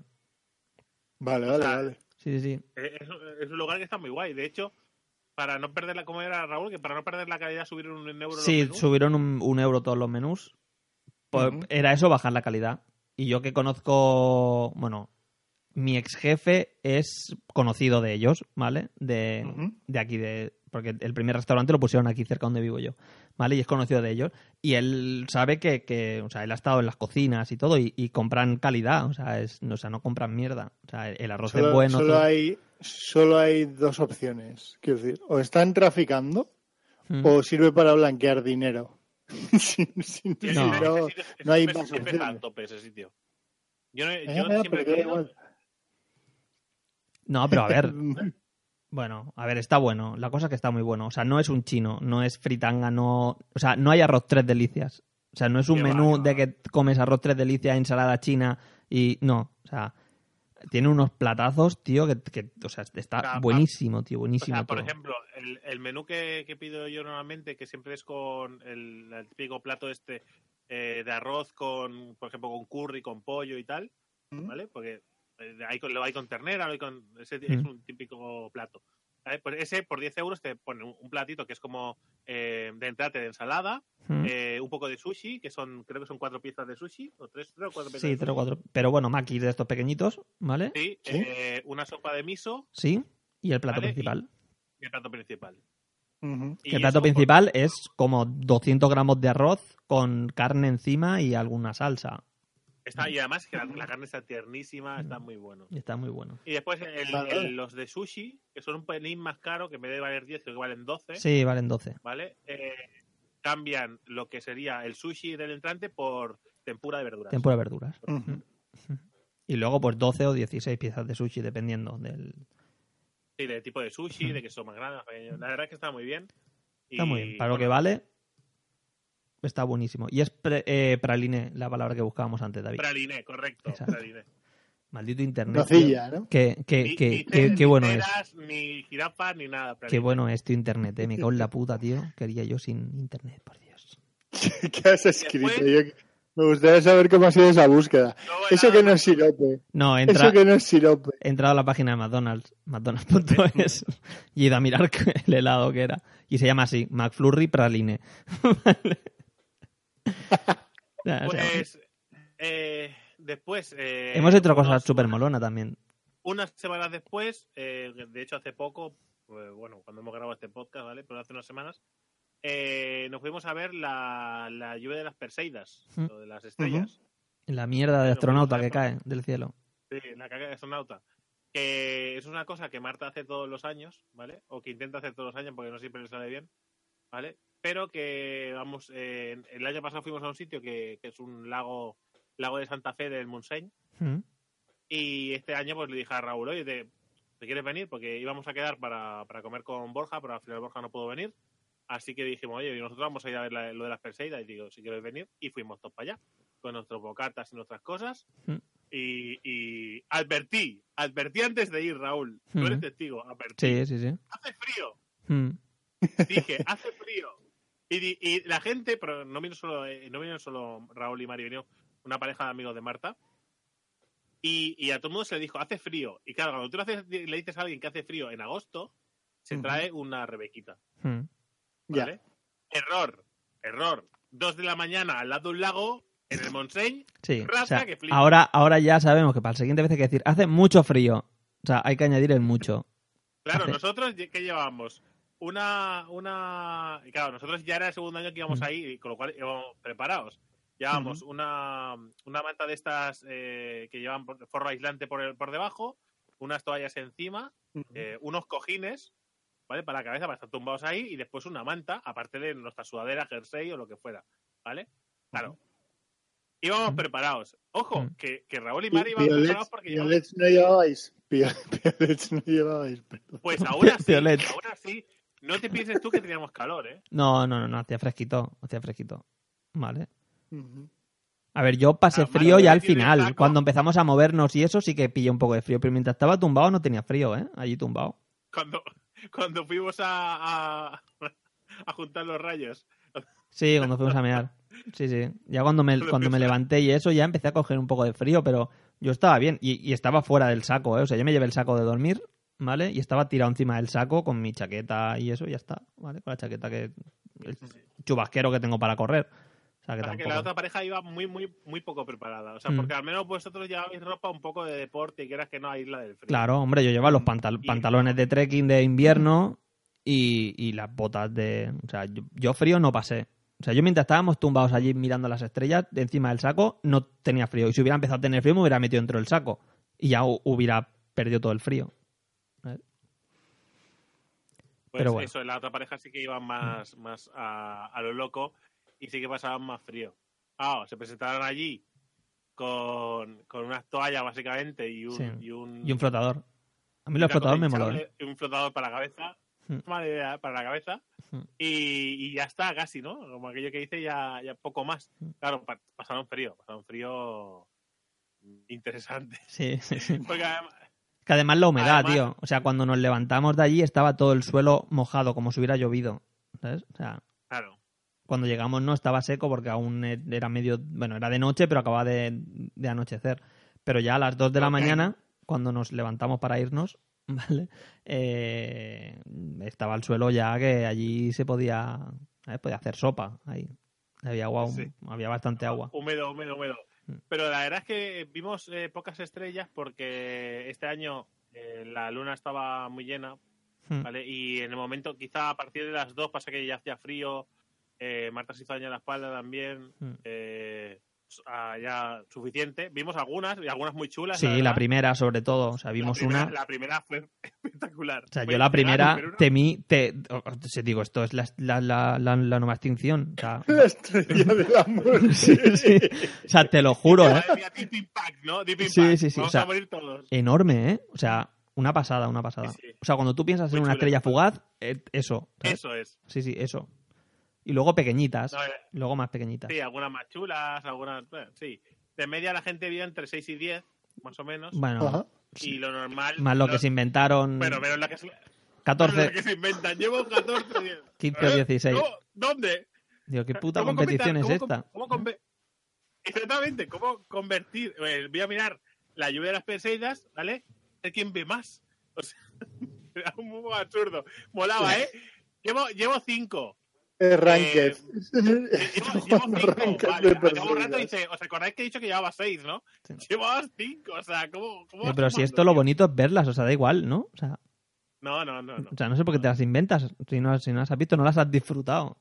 Vale, vale, vale. Sí, sí, sí. Es, es- un lugar que está muy guay. De hecho, para no perder la, como era Raúl, que para no perder la calidad subieron un euro los Sí, menús. subieron un, un euro todos los menús. Pues. Era eso, bajar la calidad. Y yo que conozco, bueno, mi ex jefe es conocido de ellos, ¿vale? De, de aquí, de porque el primer restaurante lo pusieron aquí cerca donde vivo yo, ¿vale? Y es conocido de ellos. Y él sabe que, que o sea, él ha estado en las cocinas y todo y, y compran calidad, o sea, es, no, o sea, no compran mierda. O sea, el arroz Solo, es bueno. solo todo. hay, solo hay dos opciones. Quiero decir, o están traficando Mm. o sirve para blanquear dinero. Sin- No. no, hay más opciones. tope ese sitio. Yo, no, Eh, yo pero siempre igual. No, pero a ver, Bueno, a ver, está bueno. La cosa es que está muy bueno. O sea, no es un chino, no es fritanga, no. O sea, no hay arroz tres delicias. O sea, no es un Qué menú de que comes arroz tres delicias, ensalada china y. No. O sea, tiene unos platazos, tío, que, que- o sea, está O buenísimo, tío, O buenísimo. sea, por todo. ejemplo, el, el menú que, que pido yo normalmente, que siempre es con el, el típico plato este eh, de arroz con, por ejemplo, con curry, con pollo y tal. ¿vale? Porque hay con, lo hay con ternera, lo hay con... Ese es un típico plato. ¿vale? Pues ese, por 10 euros, te pone un, platito que es como eh, de entrate de ensalada, Mm. eh, un poco de sushi, que son, creo que son cuatro piezas de sushi, o tres, tres o cuatro piezas Sí, tres o cuatro. Pero bueno, maquis de estos pequeñitos, ¿vale? Sí, Sí. eh, una sopa de miso Sí. Y el plato Vale, principal. y el plato principal. Y el plato eso por- principal es como 200 gramos de arroz con carne encima y alguna salsa. Está, y además que la, la carne está tiernísima, está muy bueno. Y está muy bueno. Y después el- Vale. el- los de sushi, que son un pelín más caros, que en vez de valer 10, creo que valen 12, Sí, valen 12. ¿vale? Eh, cambian lo que sería el sushi del entrante por tempura de verduras. Tempura de verduras. Y luego, pues 12 o 16 piezas de sushi, dependiendo del. Sí, de tipo de sushi, de que son más grandes, más pequeños. La verdad es que está muy bien. Está Y, muy bien. Para lo que vale, está buenísimo. Y es pre- eh, praline, la palabra que buscábamos antes, David. Praliné, correcto. Maldito internet. Nocilla, ¿no? Qué, qué, Ni- qué- ni qué- qué ni bueno es. Ni jirafas, ni nada. Qué praliné. bueno es tu internet, eh. Me cago en la puta, tío. Quería yo sin internet, por Dios. ¿Qué has escrito? Después- Yo- me gustaría saber cómo ha sido esa búsqueda. No, Eso que no es sirope. No, entra, Eso que no es sirope. he entrado a la página de McDonald's, mcdonalds.es, y he ido a mirar el helado que era. Y se llama así, McFlurry Praline. Así. Pues eh, después... eh, Hemos hecho cosas súper molona también. unas semanas después, eh, de hecho hace poco, pues, bueno, cuando hemos grabado este podcast, ¿vale? Pero hace unas semanas, eh, nos fuimos a ver la, la lluvia de las Perseidas, Mm. de las estrellas. La mierda de Bueno, astronauta pues, que cae del cielo. Sí, la caca de astronauta. Que es una cosa que Marta hace todos los años, ¿vale? O que intenta hacer todos los años porque no siempre le sale bien, ¿vale? Pero que, vamos, eh, el año pasado fuimos a un sitio que, que es un lago, lago de Santa Fe del Montseny, Mm. Y este año pues le dije a Raúl, oye, ¿te, te quieres venir? Porque íbamos a quedar para, para comer con Borja, pero al final Borja no pudo venir. Así que dijimos, oye, nosotros vamos a ir a ver la- lo de las Perseidas. Y digo, si quieres venir. Y fuimos todos para allá, con nuestros bocatas y nuestras cosas. Mm. Y, y advertí, advertí antes de ir, Raúl. Tú eres Mm. testigo, advertí. Sí, sí, sí. Hace frío. Mm. Dije, hace frío. Y, di- y la gente, pero no vino solo, eh, no vinieron solo Raúl y Mari, vino una pareja de amigos de Marta. Y, y a todo el mundo se le dijo, hace frío. Y claro, cuando tú le, haces- le dices a alguien que hace frío en agosto, se trae una rebequita. ¿vale? Error, error. Dos de la mañana al lado de un lago, en el Montseny. Sí, Raza o sea, que flipa. ahora, ahora ya sabemos que para la siguiente vez hay que decir, hace mucho frío. O sea, hay que añadir el mucho. Claro, Hace- nosotros, ¿qué llevábamos? Una, una... y Claro, nosotros ya era el segundo año que íbamos ahí, y con lo cual íbamos preparados. Llevábamos una, una manta de estas eh, que llevan por- forro aislante por, el- por debajo, unas toallas encima, eh, unos cojines, ¿vale? Para la cabeza, para estar tumbados ahí, y después una manta, aparte de nuestra sudadera, jersey o lo que fuera, ¿ale? Claro. Íbamos Ujú. preparados. Ojo, que, que Raúl y Mari iban preparados porque piolets no llevabais. Pio- Piolets no llevabais. perdón. Pues aún así, aún así, no te pienses tú que teníamos calor, ¿eh? No, no, no, no, hacía fresquito. Hacía fresquito. Vale. A ver, yo pasé Ah, frío ya al final. Cuando empezamos a movernos y eso sí que pillé un poco de frío. Pero mientras estaba tumbado no tenía frío, ¿eh? Allí tumbado. Cuando, cuando fuimos a, a, a juntar los rayos. Sí, cuando fuimos a mear. Sí, sí. Ya cuando me, cuando me levanté y eso ya empecé a coger un poco de frío, pero yo estaba bien. Y, y estaba fuera del saco, ¿eh? O sea, yo me llevé el saco de dormir, ¿vale? Y estaba tirado encima del saco con mi chaqueta y eso, y ya está, ¿vale? Con la chaqueta que... El chubasquero que tengo para correr, O sea, que la otra pareja iba muy, muy, muy poco preparada. O sea, Mm. porque al menos vosotros llevabais ropa un poco de deporte y quieras que no a Isla del Frío. Claro, hombre, yo llevaba los pantal- Y- pantalones de trekking de invierno y, y las botas de... O sea, yo, yo frío no pasé. O sea, yo mientras estábamos tumbados allí mirando las estrellas de encima del saco, no tenía frío. Y si hubiera empezado a tener frío, me hubiera metido dentro del saco. Y ya hu- hubiera perdido todo el frío. Pues Pero bueno. eso, la otra pareja sí que iban más, más a, a lo loco y sí que pasaban más frío. Ah, se presentaron allí con, con unas toallas básicamente y un, Sí. y un, Y un flotador. A mí los flotadores me molaron. y un flotador para la cabeza. Mala idea, para la cabeza. Hmm. Y, y ya está, casi, ¿no? Como aquello que dice, ya, ya poco más. Claro, pa- pasaron frío, pasaron frío interesante. Sí, sí, sí. Porque además, Que además la humedad, Además- tío. O sea, cuando nos levantamos de allí estaba todo el suelo mojado, como si hubiera llovido. ¿Sabes? O sea, claro, cuando llegamos no estaba seco porque aún e- era medio, bueno, era de noche, pero acababa de, de anochecer. Pero ya a las 2 de la mañana, cuando nos levantamos para irnos, ¿vale? Eh, estaba el suelo ya que allí se podía, ¿sabes? podía hacer sopa. Ahí había agua, Sí. había bastante agua. húmedo, húmedo, húmedo. Mm. Pero la verdad es que vimos eh, pocas estrellas porque este año eh, la luna estaba muy llena, Hmm. ¿vale? Y en el momento, quizá a partir de las dos, pasa que ya hacía frío, eh, Marta se hizo daño en la espalda también, Mm. Ah, ya suficiente. Vimos algunas, y algunas muy chulas. Sí, la primera sobre todo. O sea, La vimos primera- una. La primera fue espectacular. O sea, Fue yo la primera pero una- temí, te, sea, digo, esto es la, la, la, la- la nueva extinción. O sea, La estrella del amor. sí, sí. O sea, te lo juro, ¿eh? Deep Impact, ¿no? Deep Sí, Impact. sí, sí, o Vamos sea, a morir todos. Enorme, ¿eh? O sea, una pasada, una pasada. Sí, sí. O sea, cuando tú piensas en Muy una chula. estrella fugaz, eh, eso. ¿sabes? Eso es. Sí, sí, eso. Y luego pequeñitas. No, eh, Luego más pequeñitas. Sí, algunas más chulas, algunas. Bueno, sí. De media la gente vio entre 6 y 10, más o menos. Bueno, Ajá. Y lo normal. más lo que se inventaron. Bueno, pero la que se, pero 14, lo que se inventan. Llevo 14, 10. 15 o 16. ¿Cómo? ¿Dónde? Digo, ¿qué puta ¿Cómo competición es cómo- esta? cómo conve- Exactamente, ¿cómo convertir? eh, voy a mirar la lluvia de las Perseidas, ¿vale? ¿De quién ve más? O sea, era un poco absurdo. Molaba, ¿eh? Llevo, llevo cinco. Ranked. Eh, Llevo, llevo cinco. Ranked un rato y dice, ¿os acordáis que he dicho que llevaba seis, no? Sí. Llevabas cinco, o sea, ¿cómo, cómo pero si esto lo bonito es verlas, o sea, da igual, ¿no? O sea, No, no, no, no. o sea, no sé por qué te las inventas. Si no, si no las has visto, no las has disfrutado.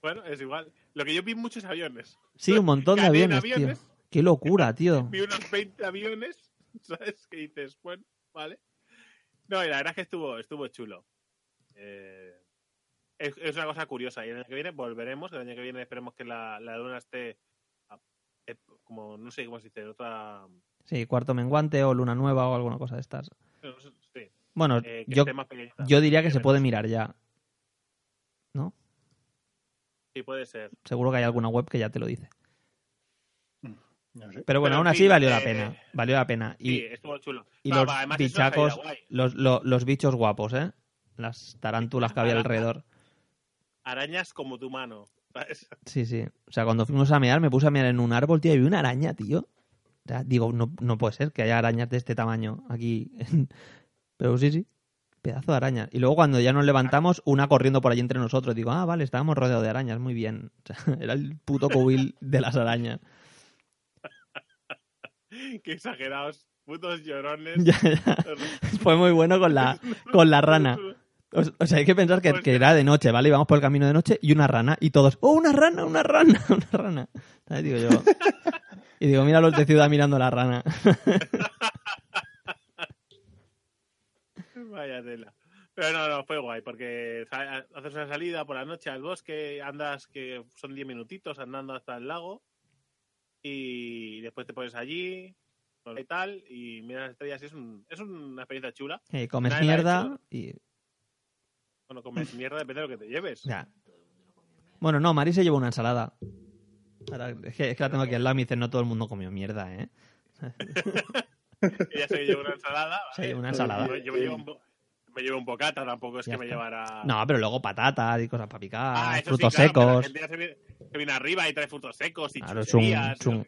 Bueno, es igual. Lo que yo vi muchos aviones. Sí, un montón de aviones, tío. aviones. Qué locura, tío. Vi unos 20 aviones, ¿sabes? Que dices, bueno, vale. No, y la verdad es que estuvo, estuvo chulo. Eh, es, es una cosa curiosa. Y el año que viene volveremos. El año que viene esperemos que la, la luna esté a- eh, como, no sé cómo se dice, otra... Sí, cuarto menguante o luna nueva o alguna cosa de estas. sí, Bueno, eh, yo, yo diría que se puede mirar ya. ¿No? Sí, puede ser. Seguro que hay alguna web que ya te lo dice. No sé. Pero bueno, Pero, aún así fin, valió la eh, pena. Valió la pena. Y, sí, estuvo chulo. y No, los bichacos, los, lo- los bichos guapos, ¿eh? Las tarántulas que había alrededor. Arañas como tu mano. ¿sabes? Sí, sí. O sea, cuando fuimos a mear, me puse a mear en un árbol, tío, y vi una araña, tío. O sea, digo, no, no puede ser que haya arañas de este tamaño aquí. Pero sí, sí. Pedazo de araña. Y luego cuando ya nos levantamos, una corriendo por allí entre nosotros. Digo, ah, vale, estábamos rodeados de arañas, muy bien. O sea, era el puto cubil de las arañas. Qué exagerados. Putos llorones. Ya, ya. Fue muy bueno con la, con la rana. O, o sea, hay que pensar que, que era de noche, ¿vale? Íbamos por el camino de noche y una rana. Y todos, ¡oh, una rana, una rana, una rana! ¿Sabes? Digo yo. Y digo, mira los de ciudad mirando la rana. Vaya tela. Pero no, no, fue guay, porque haces una salida por la noche al bosque, andas que son 10 minutitos andando hasta el lago y después te pones allí y tal y miras las estrellas y es, un, es una experiencia chula. Eh, comes Nadie mierda hecho. Bueno, comes mierda depende de lo que te lleves. Ya. Bueno, no, Mari se llevó una ensalada. Ahora, es, que, es que la tengo aquí al lado y me dicen, no todo el mundo comió mierda, ¿eh? Ella se llevó una ensalada. Se ¿vale? llevó una ensalada. Yo, yo me, llevo un, me llevo un bocata, tampoco es Ya que me llevara... No, pero luego patatas y cosas para picar, Ah, frutos sí, claro, secos. gente ya se viene, se viene arriba y trae frutos secos y Claro, es un- es no.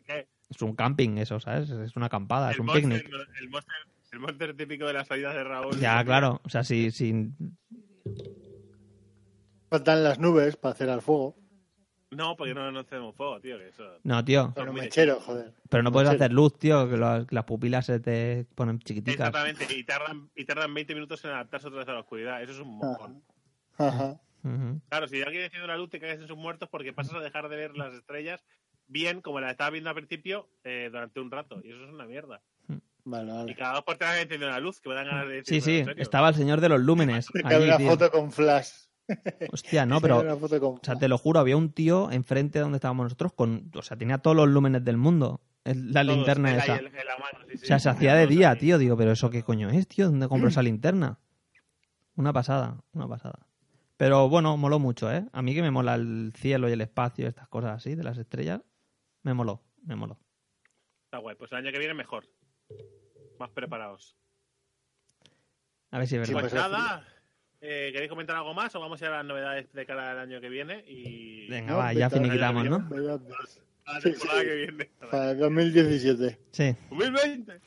Es camping eso, ¿sabes? Es una acampada, es el un monster, picnic. ¿no? el, monster, el monster típico de las salidas de Raúl. Ya, claro. O sea, si, si Faltan las nubes para hacer al fuego. No, porque no, no encendemos fuego, tío. Que eso... No, tío. Con un mechero, joder. Pero no puedes Mechero. hacer luz, tío, que las pupilas se te ponen chiquiticas. Exactamente, y tardan, y tardan 20 minutos en adaptarse otra vez a la oscuridad. Eso es un mojón. Ajá. Claro, si alguien enciende una luz, te caes en sus muertos porque pasas a dejar de ver las estrellas bien como las estabas viendo al principio eh, durante un rato. Y eso es una mierda. Vale, Y cada dos por tres enciende una luz que me dan ganas de Sí, decir. sí, ¿en serio? estaba el señor de los lúmenes. Allí, una tío. foto con flash. Hostia, no, pero cabe una foto con O sea, te lo juro, había un tío enfrente de donde estábamos nosotros con. O sea, tenía todos los lúmenes del mundo. La Todos, linterna esa. la mano, sí, sí. O sea, se hacía de día, ahí. tío. Digo, pero ¿eso qué coño es, tío? ¿Dónde compro esa linterna? Una pasada, una pasada. Pero bueno, moló mucho, ¿eh? A mí que me mola el cielo y el espacio, estas cosas así, de las estrellas. Me moló, me moló. Está guay. Pues el año que viene mejor. Más preparados. A ver si es verdad. Pues pues nada. eh, ¿Queréis comentar algo más o vamos a ir a las novedades de cara al año que viene? Y Venga, No, va, ya finiquitamos, ¿no? Vaya- a la Sí, temporada sí. que viene. Para el 2017. Sí. 2020.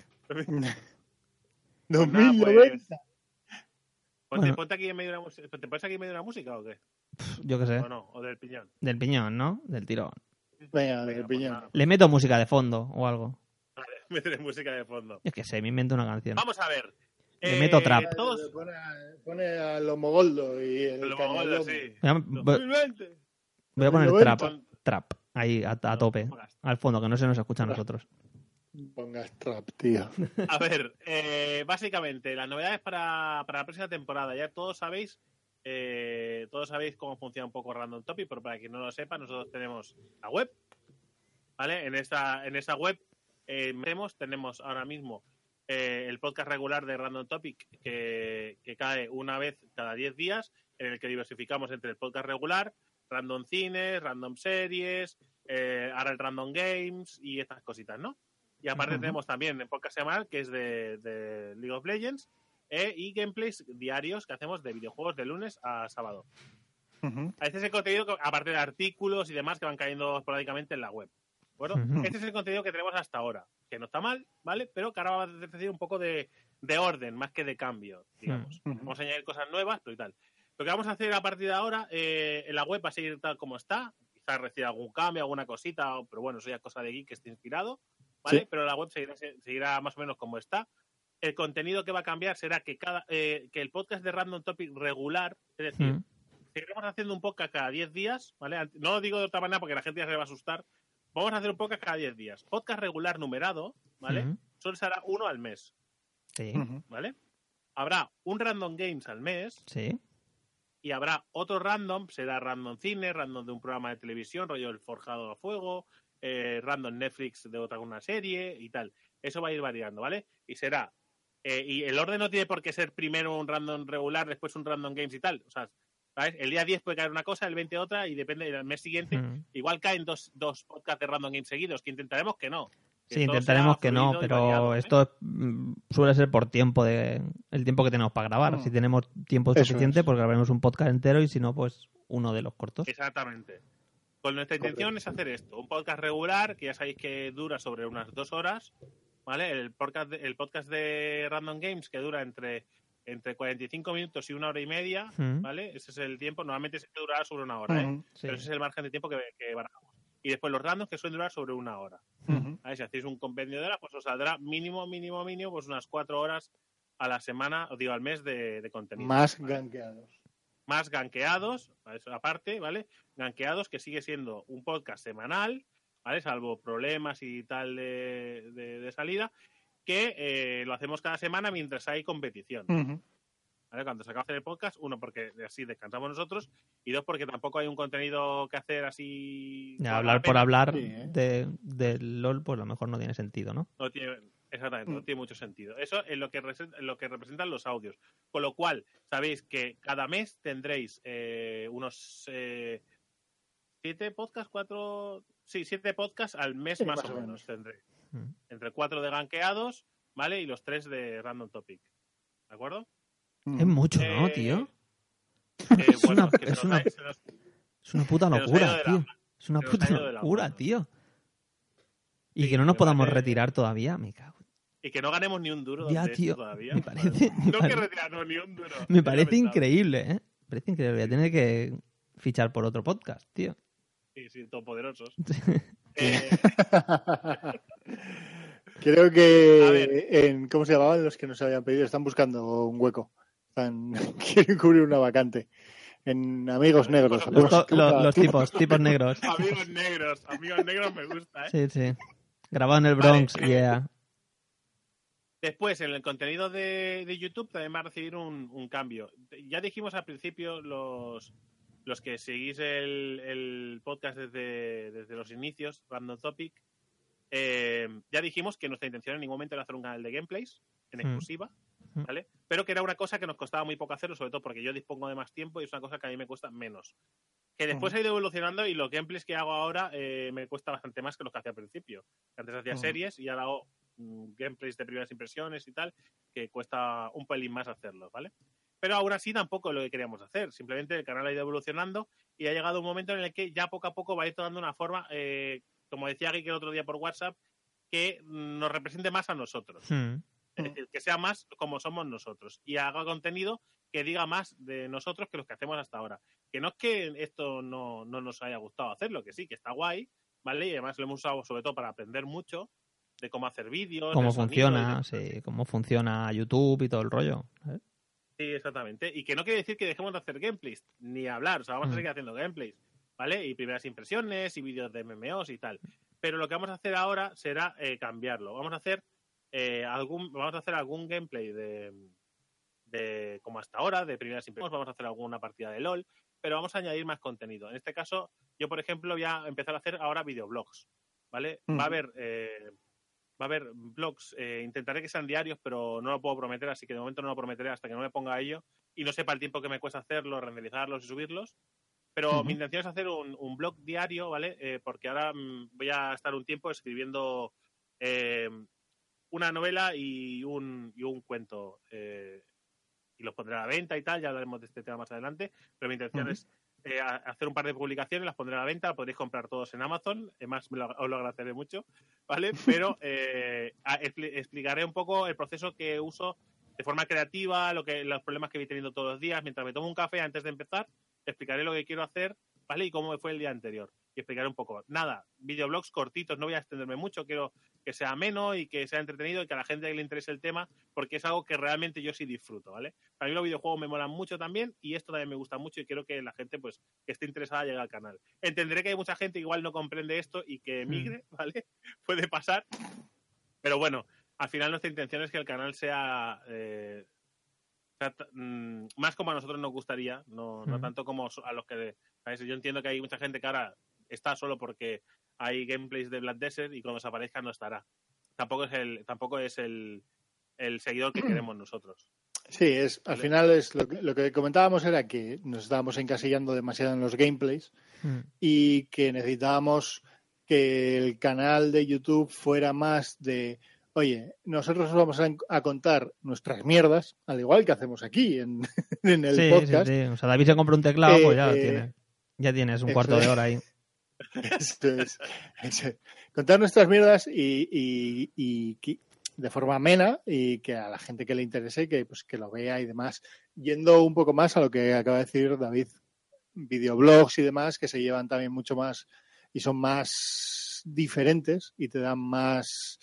2090. Ponte, Bueno. ponte aquí en medio de música. ¿Te pones aquí en medio de la música o qué? Yo qué sé. ¿O no? ¿O del piñón? Del piñón, ¿no? Del tirón. Venga, del pues piñón. Le meto música de fondo o algo. Meteré música de fondo. Yo qué sé, me invento una canción. Vamos a ver. Le meto trap. Todos. Pone, a- pone a los mogoldos y el Lo mogoldo, cañalomo. sí. Voy a, voy- 2020. voy a poner trap. Trap. Ahí, a, a tope. Al fondo, que no se nos escucha a nosotros. Pongas trap, tío. A ver, eh, básicamente, las novedades para, para la próxima temporada. Ya todos sabéis, eh, todos sabéis cómo funciona un poco Random Topic, pero para quien no lo sepa, nosotros tenemos la web, ¿vale? En esta, en esa web eh, tenemos ahora mismo eh, el podcast regular de Random Topic que, que cae una vez cada 10 días, en el que diversificamos entre el podcast regular, Random Cines, Random Series, eh, ahora el Random Games y estas cositas, ¿no? Y aparte tenemos también el podcast semanal, que es de, de League of Legends, eh, y gameplays diarios que hacemos de videojuegos de lunes a sábado. Ujú. Este es el contenido, aparte de artículos y demás que van cayendo esporádicamente en la web. ¿De acuerdo? Ujú. Este es el contenido que tenemos hasta ahora, que no está mal, ¿vale? Pero que ahora va a decir un poco de, de orden, más que de cambio, digamos. Ujú. Vamos a añadir cosas nuevas, pero y tal. Lo que vamos a hacer a partir de ahora, eh, en la web va a seguir tal como está, quizás reciba algún cambio, alguna cosita, pero bueno, eso ya es cosa de Geek que esté inspirado, ¿vale? Sí. Pero la web seguirá, seguirá más o menos como está. El contenido que va a cambiar será que cada eh, que el podcast de Random Topic regular, es decir, Mm. seguiremos haciendo un podcast cada 10 días, ¿vale? No lo digo de otra manera porque la gente ya se va a asustar. Vamos a hacer un podcast cada 10 días. Podcast regular numerado, ¿vale? Ujú. Solo será uno al mes, Sí. ¿vale? Habrá un Random Games al mes sí. y habrá otro random, será random cine, random de un programa de televisión, rollo El Forjado a Fuego, eh, random Netflix de otra una serie y tal. Eso va a ir variando, ¿vale? Y será. eh, y el orden no tiene por qué ser primero un random regular, después un random games y tal. O sea, ¿sabes? El día 10 puede caer una cosa, el 20 otra, y depende del mes siguiente. Mm. Igual caen dos, dos podcasts de random games seguidos, que intentaremos que no. Que Sí, intentaremos que no, pero variado, ¿eh? esto es, mm, suele ser por tiempo de el tiempo que tenemos para grabar. Mm. Si tenemos tiempo Eso suficiente, es. pues grabaremos un podcast entero y si no, pues uno de los cortos. Exactamente. Con nuestra intención es hacer esto, un podcast regular que ya sabéis que dura sobre unas dos horas, ¿vale? El podcast de, el podcast de Random Games que dura entre, entre 45 minutos y una hora y media, Mm. ¿vale? Ese es el tiempo, normalmente siempre durará sobre una hora, ¿eh? Sí. Pero ese es el margen de tiempo que, que barajamos. Y después los randoms que suelen durar sobre una hora. Si hacéis un compendio de horas, pues os saldrá mínimo, mínimo, mínimo, pues unas cuatro horas a la semana, os digo, al mes de, de contenido. Más ¿vale? ganqueados. más ganqueados, eso aparte, ¿vale? Ganqueados que sigue siendo un podcast semanal, ¿vale? Salvo problemas y tal de, de- de salida, que eh, lo hacemos cada semana mientras hay competición. Cuando se acaba de hacer el podcast, uno, porque así descansamos nosotros, y dos, porque tampoco hay un contenido que hacer así... Ya, hablar la por hablar Sí, ¿eh? de, del LOL, pues a lo mejor no tiene sentido, ¿no? No tiene, exactamente, no Mm. tiene mucho sentido. Eso es lo que, rese- lo que representan los audios. Con lo cual, sabéis que cada mes tendréis eh, unos eh, siete podcasts, cuatro. Sí, siete podcasts al mes Sí, más, o menos menos. tendréis. Mm. Entre cuatro de ganqueados, ¿vale? Y los tres de random topic. ¿De acuerdo? Ujú. Es mucho, ¿no, Eh, tío? Eh, Es una- que es una- Es puta locura, tío. Es una puta locura, tío. Y Sí, que no nos podamos retirar todavía, me cago. Y que no ganemos ni un duro Ya, tío, todavía. me parece- me No que parece- retirarnos ni un duro. Me parece increíble, ¿eh? Me parece increíble. Voy a tener que fichar por otro podcast, tío. Sí, sí, todopoderosos. Eh, Creo que en ¿cómo se llamaban los que nos habían pedido? Están buscando un hueco. Están, quieren cubrir una vacante. En Amigos Negros. Los Los, Amigos- to- lo- los tipos, tipos negros. amigos negros, amigos negros me gusta, ¿eh? Sí, sí. Grabado en el Vale, Bronx, eh, yeah. Después, en el contenido de, de YouTube también va a recibir un, un cambio. Ya dijimos al principio, los, los que seguís el, el podcast desde, desde los inicios, Random Topic, eh, ya dijimos que nuestra intención en ningún momento era hacer un canal de gameplays en Mm. exclusiva, Mm. ¿vale? Pero que era una cosa que nos costaba muy poco hacerlo, sobre todo porque yo dispongo de más tiempo y es una cosa que a mí me cuesta menos. Que después ha ido evolucionando y los gameplays que hago ahora eh, me cuesta bastante más que los que hacía al principio. Antes hacía series y ahora hago mm, gameplays de primeras impresiones y tal, que cuesta un pelín más hacerlos, ¿vale? Pero aún así tampoco es lo que queríamos hacer. Simplemente el canal ha ido evolucionando y ha llegado un momento en el que ya poco a poco va a ir tomando una forma, eh, como decía Gui que el otro día por WhatsApp, que nos represente más a nosotros. Hmm. Es decir, que sea más como somos nosotros y haga contenido que diga más de nosotros que los que hacemos hasta ahora. Que no es que esto no, no nos haya gustado hacerlo, que sí, que está guay, ¿vale? Y además lo hemos usado sobre todo para aprender mucho de cómo hacer vídeos. Cómo funciona, de- sí, cómo funciona YouTube y todo el rollo. ¿sabes? Sí, exactamente. Y que no quiere decir que dejemos de hacer gameplays, ni hablar. O sea, vamos a Mm. seguir haciendo gameplays, ¿vale? Y primeras impresiones y vídeos de MMOs y tal. Pero lo que vamos a hacer ahora será eh, cambiarlo. Vamos a hacer eh, algún, vamos a hacer algún gameplay de, de como hasta ahora, de primeras impresiones. Vamos a hacer alguna partida de LOL, pero vamos a añadir más contenido. En este caso, yo, por ejemplo, voy a empezar a hacer ahora videoblogs, ¿vale? Va a haber eh, va a haber blogs, eh, intentaré que sean diarios, pero no lo puedo prometer, así que de momento no lo prometeré hasta que no me ponga a ello y no sepa el tiempo que me cuesta hacerlos, renderizarlos y subirlos. Pero mi intención es hacer un, un blog diario, ¿vale? Eh, porque ahora mm, voy a estar un tiempo escribiendo eh, una novela y un, y un cuento. eh, y los pondré a la venta y tal, ya hablaremos de este tema más adelante. Pero mi intención es eh, hacer un par de publicaciones, las pondré a la venta, podréis comprar todos en Amazon, además me lo- os lo agradeceré mucho, ¿vale? Pero eh, explicaré un poco el proceso que uso de forma creativa, lo que, los problemas que voy teniendo todos los días, mientras me tomo un café antes de empezar, explicaré lo que quiero hacer, ¿vale? Y cómo me fue el día anterior. Y explicaré un poco. Nada, videoblogs cortitos, no voy a extenderme mucho, quiero que sea ameno y que sea entretenido y que a la gente le interese el tema, porque es algo que realmente yo sí disfruto, ¿vale? Para mí los videojuegos me molan mucho también y esto también me gusta mucho y quiero que la gente, pues, que esté interesada llegue al canal. Entenderé que hay mucha gente que igual no comprende esto y que emigre, ¿vale? Puede pasar. Pero bueno, al final nuestra intención es que el canal sea, eh, mm, más como a nosotros nos gustaría, no, no Mm. tanto como a los que... ¿sabes? Yo entiendo que hay mucha gente que ahora está solo porque hay gameplays de Black Desert y cuando se aparezca no estará. Tampoco es el, tampoco es el, el seguidor que queremos nosotros. Sí, es, al final es lo que, lo que comentábamos era que nos estábamos encasillando demasiado en los gameplays Hmm. y que necesitábamos que el canal de YouTube fuera más de, oye, nosotros os vamos a, a contar nuestras mierdas, al igual que hacemos aquí en, en el Sí, podcast. sí. O sea, David se compra un teclado, pues ya lo Eh, tiene. Ya tienes un cuarto de hora ahí. Eso es, eso es. Contar nuestras mierdas y, y- y que- de forma amena y que a la gente que le interese que, pues, que lo vea y demás. Yendo un poco más a lo que acaba de decir David, videoblogs y demás que se llevan también mucho más y son más diferentes y te dan más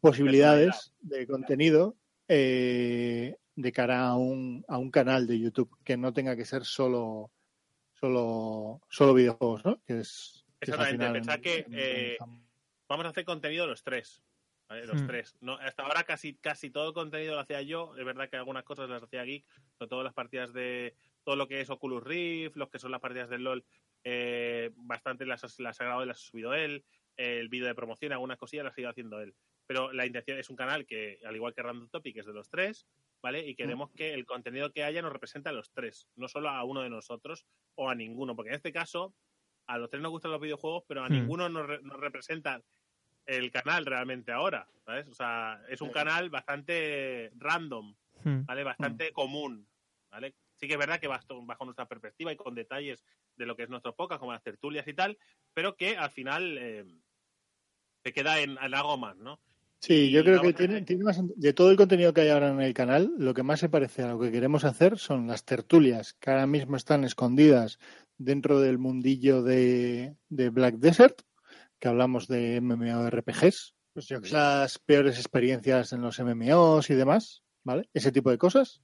posibilidades de contenido eh, de cara a un, a un canal de YouTube que no tenga que ser solo solo solo videojuegos, ¿no? Que es, que es al Exactamente, final en- que, en- eh, en- Vamos a hacer contenido los tres. ¿vale? Los Hmm. tres. No, hasta ahora casi, casi todo el contenido lo hacía yo. Es verdad que algunas cosas las hacía Geek, sobre todo las partidas de todo lo que es Oculus Rift, los que son las partidas del LOL, eh, bastante las, las ha grabado y las ha subido él. El vídeo de promoción, algunas cosillas las ha ido haciendo él. Pero la intención es un canal que, al igual que Random Topic, es de los tres, ¿vale? Y queremos que el contenido que haya nos represente a los tres, no solo a uno de nosotros o a ninguno, porque en este caso a los tres nos gustan los videojuegos, pero a Hmm. ninguno nos, re- nos representa el canal realmente ahora, ¿sabes? O sea, es un Sí. canal bastante random. ¿vale? Bastante común, ¿vale? Sí que es verdad que bajo, bajo nuestra perspectiva y con detalles de lo que es nuestro podcast, como las tertulias y tal, pero que al final eh, se queda en, en algo más, ¿no? Sí, yo creo que tiene, más, de todo el contenido que hay ahora en el canal, lo que más se parece a lo que queremos hacer son las tertulias, que ahora mismo están escondidas dentro del mundillo de, de Black Desert, que hablamos de MMORPGs, pues yo que las peores experiencias en los MMOs y demás, ¿vale? Ese tipo de cosas.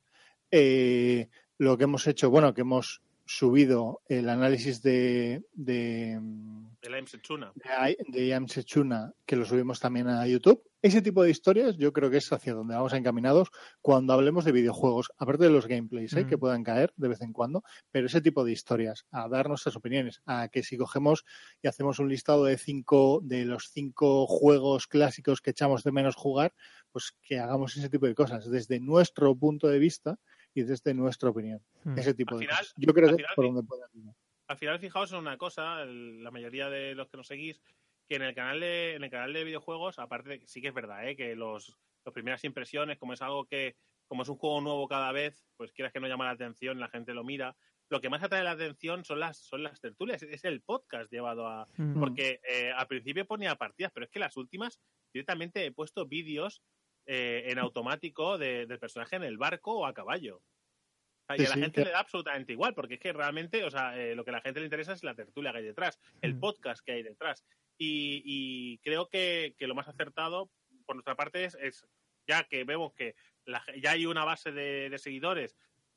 Eh, lo que hemos hecho, bueno, que hemos subido el análisis de, de, De la de, de Sechuna, que lo subimos también a YouTube. Ese tipo de historias yo creo que es hacia donde vamos encaminados cuando hablemos de videojuegos, aparte de los gameplays ¿eh? Mm. que puedan caer de vez en cuando, pero ese tipo de historias, a dar nuestras opiniones, a que si cogemos y hacemos un listado de cinco, de los cinco juegos clásicos que echamos de menos jugar, pues que hagamos ese tipo de cosas desde nuestro punto de vista y desde nuestra opinión. Mm. Ese tipo Al de final- cosas. Yo creo al que es final por sí. donde puede ir. Al final, fijaos en una cosa, el- la mayoría de los que nos seguís, que en el canal de, en el canal de videojuegos, aparte de que sí que es verdad, ¿eh? que los, las primeras impresiones, como es algo que, como es un juego nuevo cada vez, pues quieras que no llama la atención, la gente lo mira. Lo que más atrae la atención son las, son las tertulias, es el podcast llevado a, Mm. porque eh, al principio ponía partidas, pero es que las últimas directamente he puesto vídeos eh, en automático de- del personaje en el barco o a caballo. Y a la sí, gente le da absolutamente igual, porque es que realmente, o sea, eh, lo que a la gente le interesa es la tertulia que hay detrás, el Mm. podcast que hay detrás. Y, y creo que, que lo más acertado por nuestra parte es, es ya que vemos que la ya hay una base de, de seguidores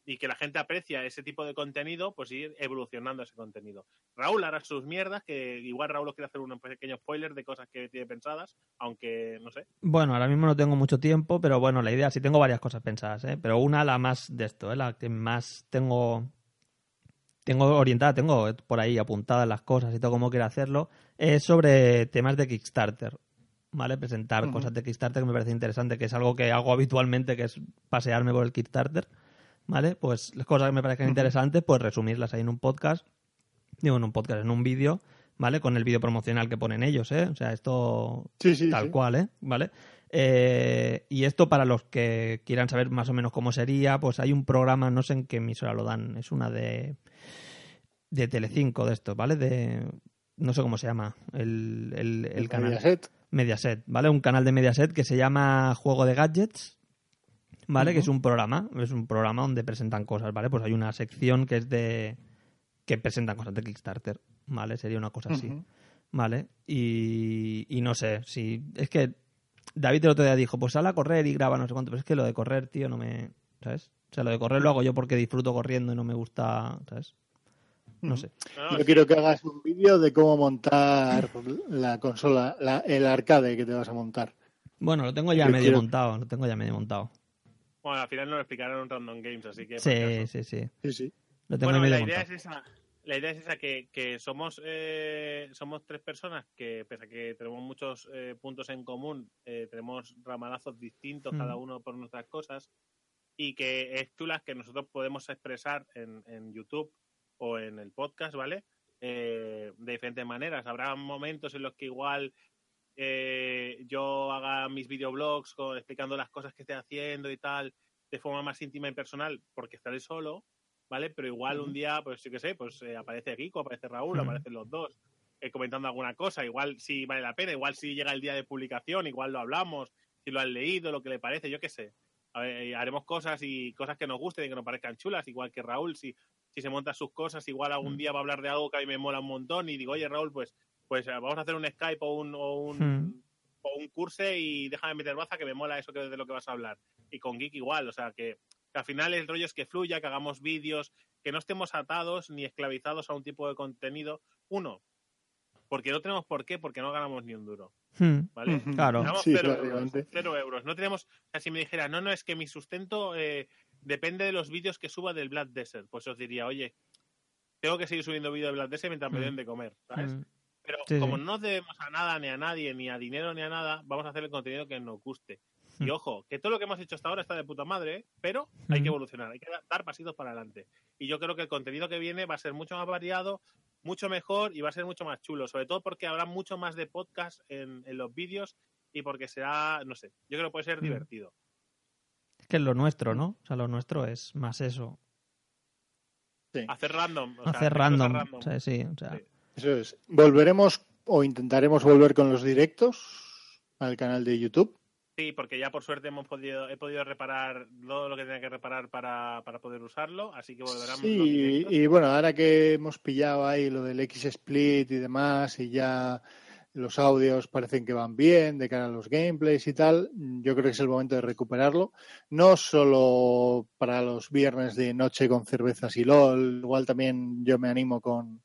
y que la gente aprecia ese tipo de contenido, pues ir evolucionando ese contenido. Raúl hará sus mierdas, que igual Raúl os quiere hacer un pequeño spoiler de cosas que tiene pensadas, aunque no sé. Bueno, ahora mismo no tengo mucho tiempo, pero bueno, la idea sí tengo varias cosas pensadas, ¿eh? Pero una, la más de esto, ¿eh? La que más tengo tengo orientada, tengo por ahí apuntadas las cosas y todo cómo quiero hacerlo, es sobre temas de Kickstarter, ¿vale? Presentar cosas de Kickstarter que me parece interesante, que es algo que hago habitualmente, que es pasearme por el Kickstarter, ¿vale? Pues las cosas que me parezcan Ujú. interesantes, pues resumirlas ahí en un podcast, digo en un podcast, en un vídeo, ¿vale? Con el vídeo promocional que ponen ellos, ¿eh? O sea, esto Sí, sí, tal sí. cual, ¿eh? ¿Vale? Eh, y esto para los que quieran saber más o menos cómo sería, pues hay un programa, no sé en qué emisora lo dan, es una de de Telecinco de estos, ¿vale? De no sé cómo se llama el, el, el El canal. Mediaset. Mediaset, ¿vale? Un canal de Mediaset que se llama Juego de Gadgets, ¿vale? Que es un programa, es un programa donde presentan cosas, ¿vale? Pues hay una sección que es de que presentan cosas de Kickstarter, ¿vale? Sería una cosa así. ¿vale? Y, y no sé, si es que David el otro día dijo, pues sal a correr y graba no sé cuánto, pero es que lo de correr, tío, no me, ¿sabes? O sea, lo de correr lo hago yo porque disfruto corriendo y no me gusta, ¿sabes? No sé. Yo sí. quiero que hagas un vídeo de cómo montar la consola, la- el arcade que te vas a montar. Bueno, lo tengo ya Yo medio quiero- montado, lo tengo ya medio montado. Bueno, al final nos lo explicarán en un Random Games, así que... Sí, sí, sí. Sí, sí. Lo tengo Bueno, la idea es esa. La idea es esa, que, que somos, eh, somos tres personas que, pese a que tenemos muchos eh, puntos en común, eh, tenemos ramalazos distintos Mm. cada uno por nuestras cosas, y que es chulas que nosotros podemos expresar en, en YouTube o en el podcast, ¿vale? Eh, de diferentes maneras. Habrá momentos en los que igual eh, yo haga mis videoblogs con, explicando las cosas que estoy haciendo y tal, de forma más íntima y personal, porque estaré solo, ¿vale? Pero igual un día, pues yo qué sé, pues eh, aparece Kiko, aparece Raúl, Ujú. aparecen los dos eh, comentando alguna cosa, igual si vale la pena, igual si llega el día de publicación, igual lo hablamos, si lo han leído, lo que le parece, yo qué sé. A ver, eh, haremos cosas y cosas que nos gusten y que nos parezcan chulas, igual que Raúl, si, si se monta sus cosas, igual algún día va a hablar de algo que a mí me mola un montón y digo, oye Raúl, pues, pues eh, vamos a hacer un Skype o un, o un, Mm. o un curse y déjame meter baza que me mola eso que de lo que vas a hablar. Y con Geek igual, o sea que, que al final el rollo es que fluya, que hagamos vídeos, que no estemos atados ni esclavizados a un tipo de contenido. Uno, porque no tenemos por qué, porque no ganamos ni un duro, Hmm, ¿vale? Claro. Ganamos Sí, cero, euros, cero euros. No tenemos, o sea, si me dijera, no, no, es que mi sustento eh, depende de los vídeos que suba del Black Desert, pues os diría, oye, tengo que seguir subiendo vídeos del Black Desert mientras me Mm. den de comer, ¿sabes? hmm. Pero Sí, como sí. no debemos a nada, ni a nadie, ni a dinero, ni a nada, vamos a hacer el contenido que nos guste. Y Mm. ojo, que todo lo que hemos hecho hasta ahora está de puta madre, ¿eh? pero hay que Mm. evolucionar, hay que da- dar pasitos para adelante. Y yo creo que el contenido que viene va a ser mucho más variado, mucho mejor y va a ser mucho más chulo, sobre todo porque habrá mucho más de podcast en, en los vídeos y porque será, no sé, yo creo que puede ser Mm. divertido. Es que es lo nuestro, ¿no? O sea, lo nuestro es más eso. Sí. Hacer random. o sea, Hacer random. O sea, sí, o sea, Sí. Eso es. Volveremos o intentaremos volver con los directos al canal de YouTube. Sí, porque ya por suerte hemos podido, he podido reparar todo lo que tenía que reparar para, para poder usarlo, así que volverán los Sí, y bueno, ahora que hemos pillado ahí lo del X-Split y demás, y ya los audios parecen que van bien de cara a los gameplays y tal, yo creo que es el momento de recuperarlo. No solo para los viernes de noche con cervezas y LOL, igual también yo me animo con,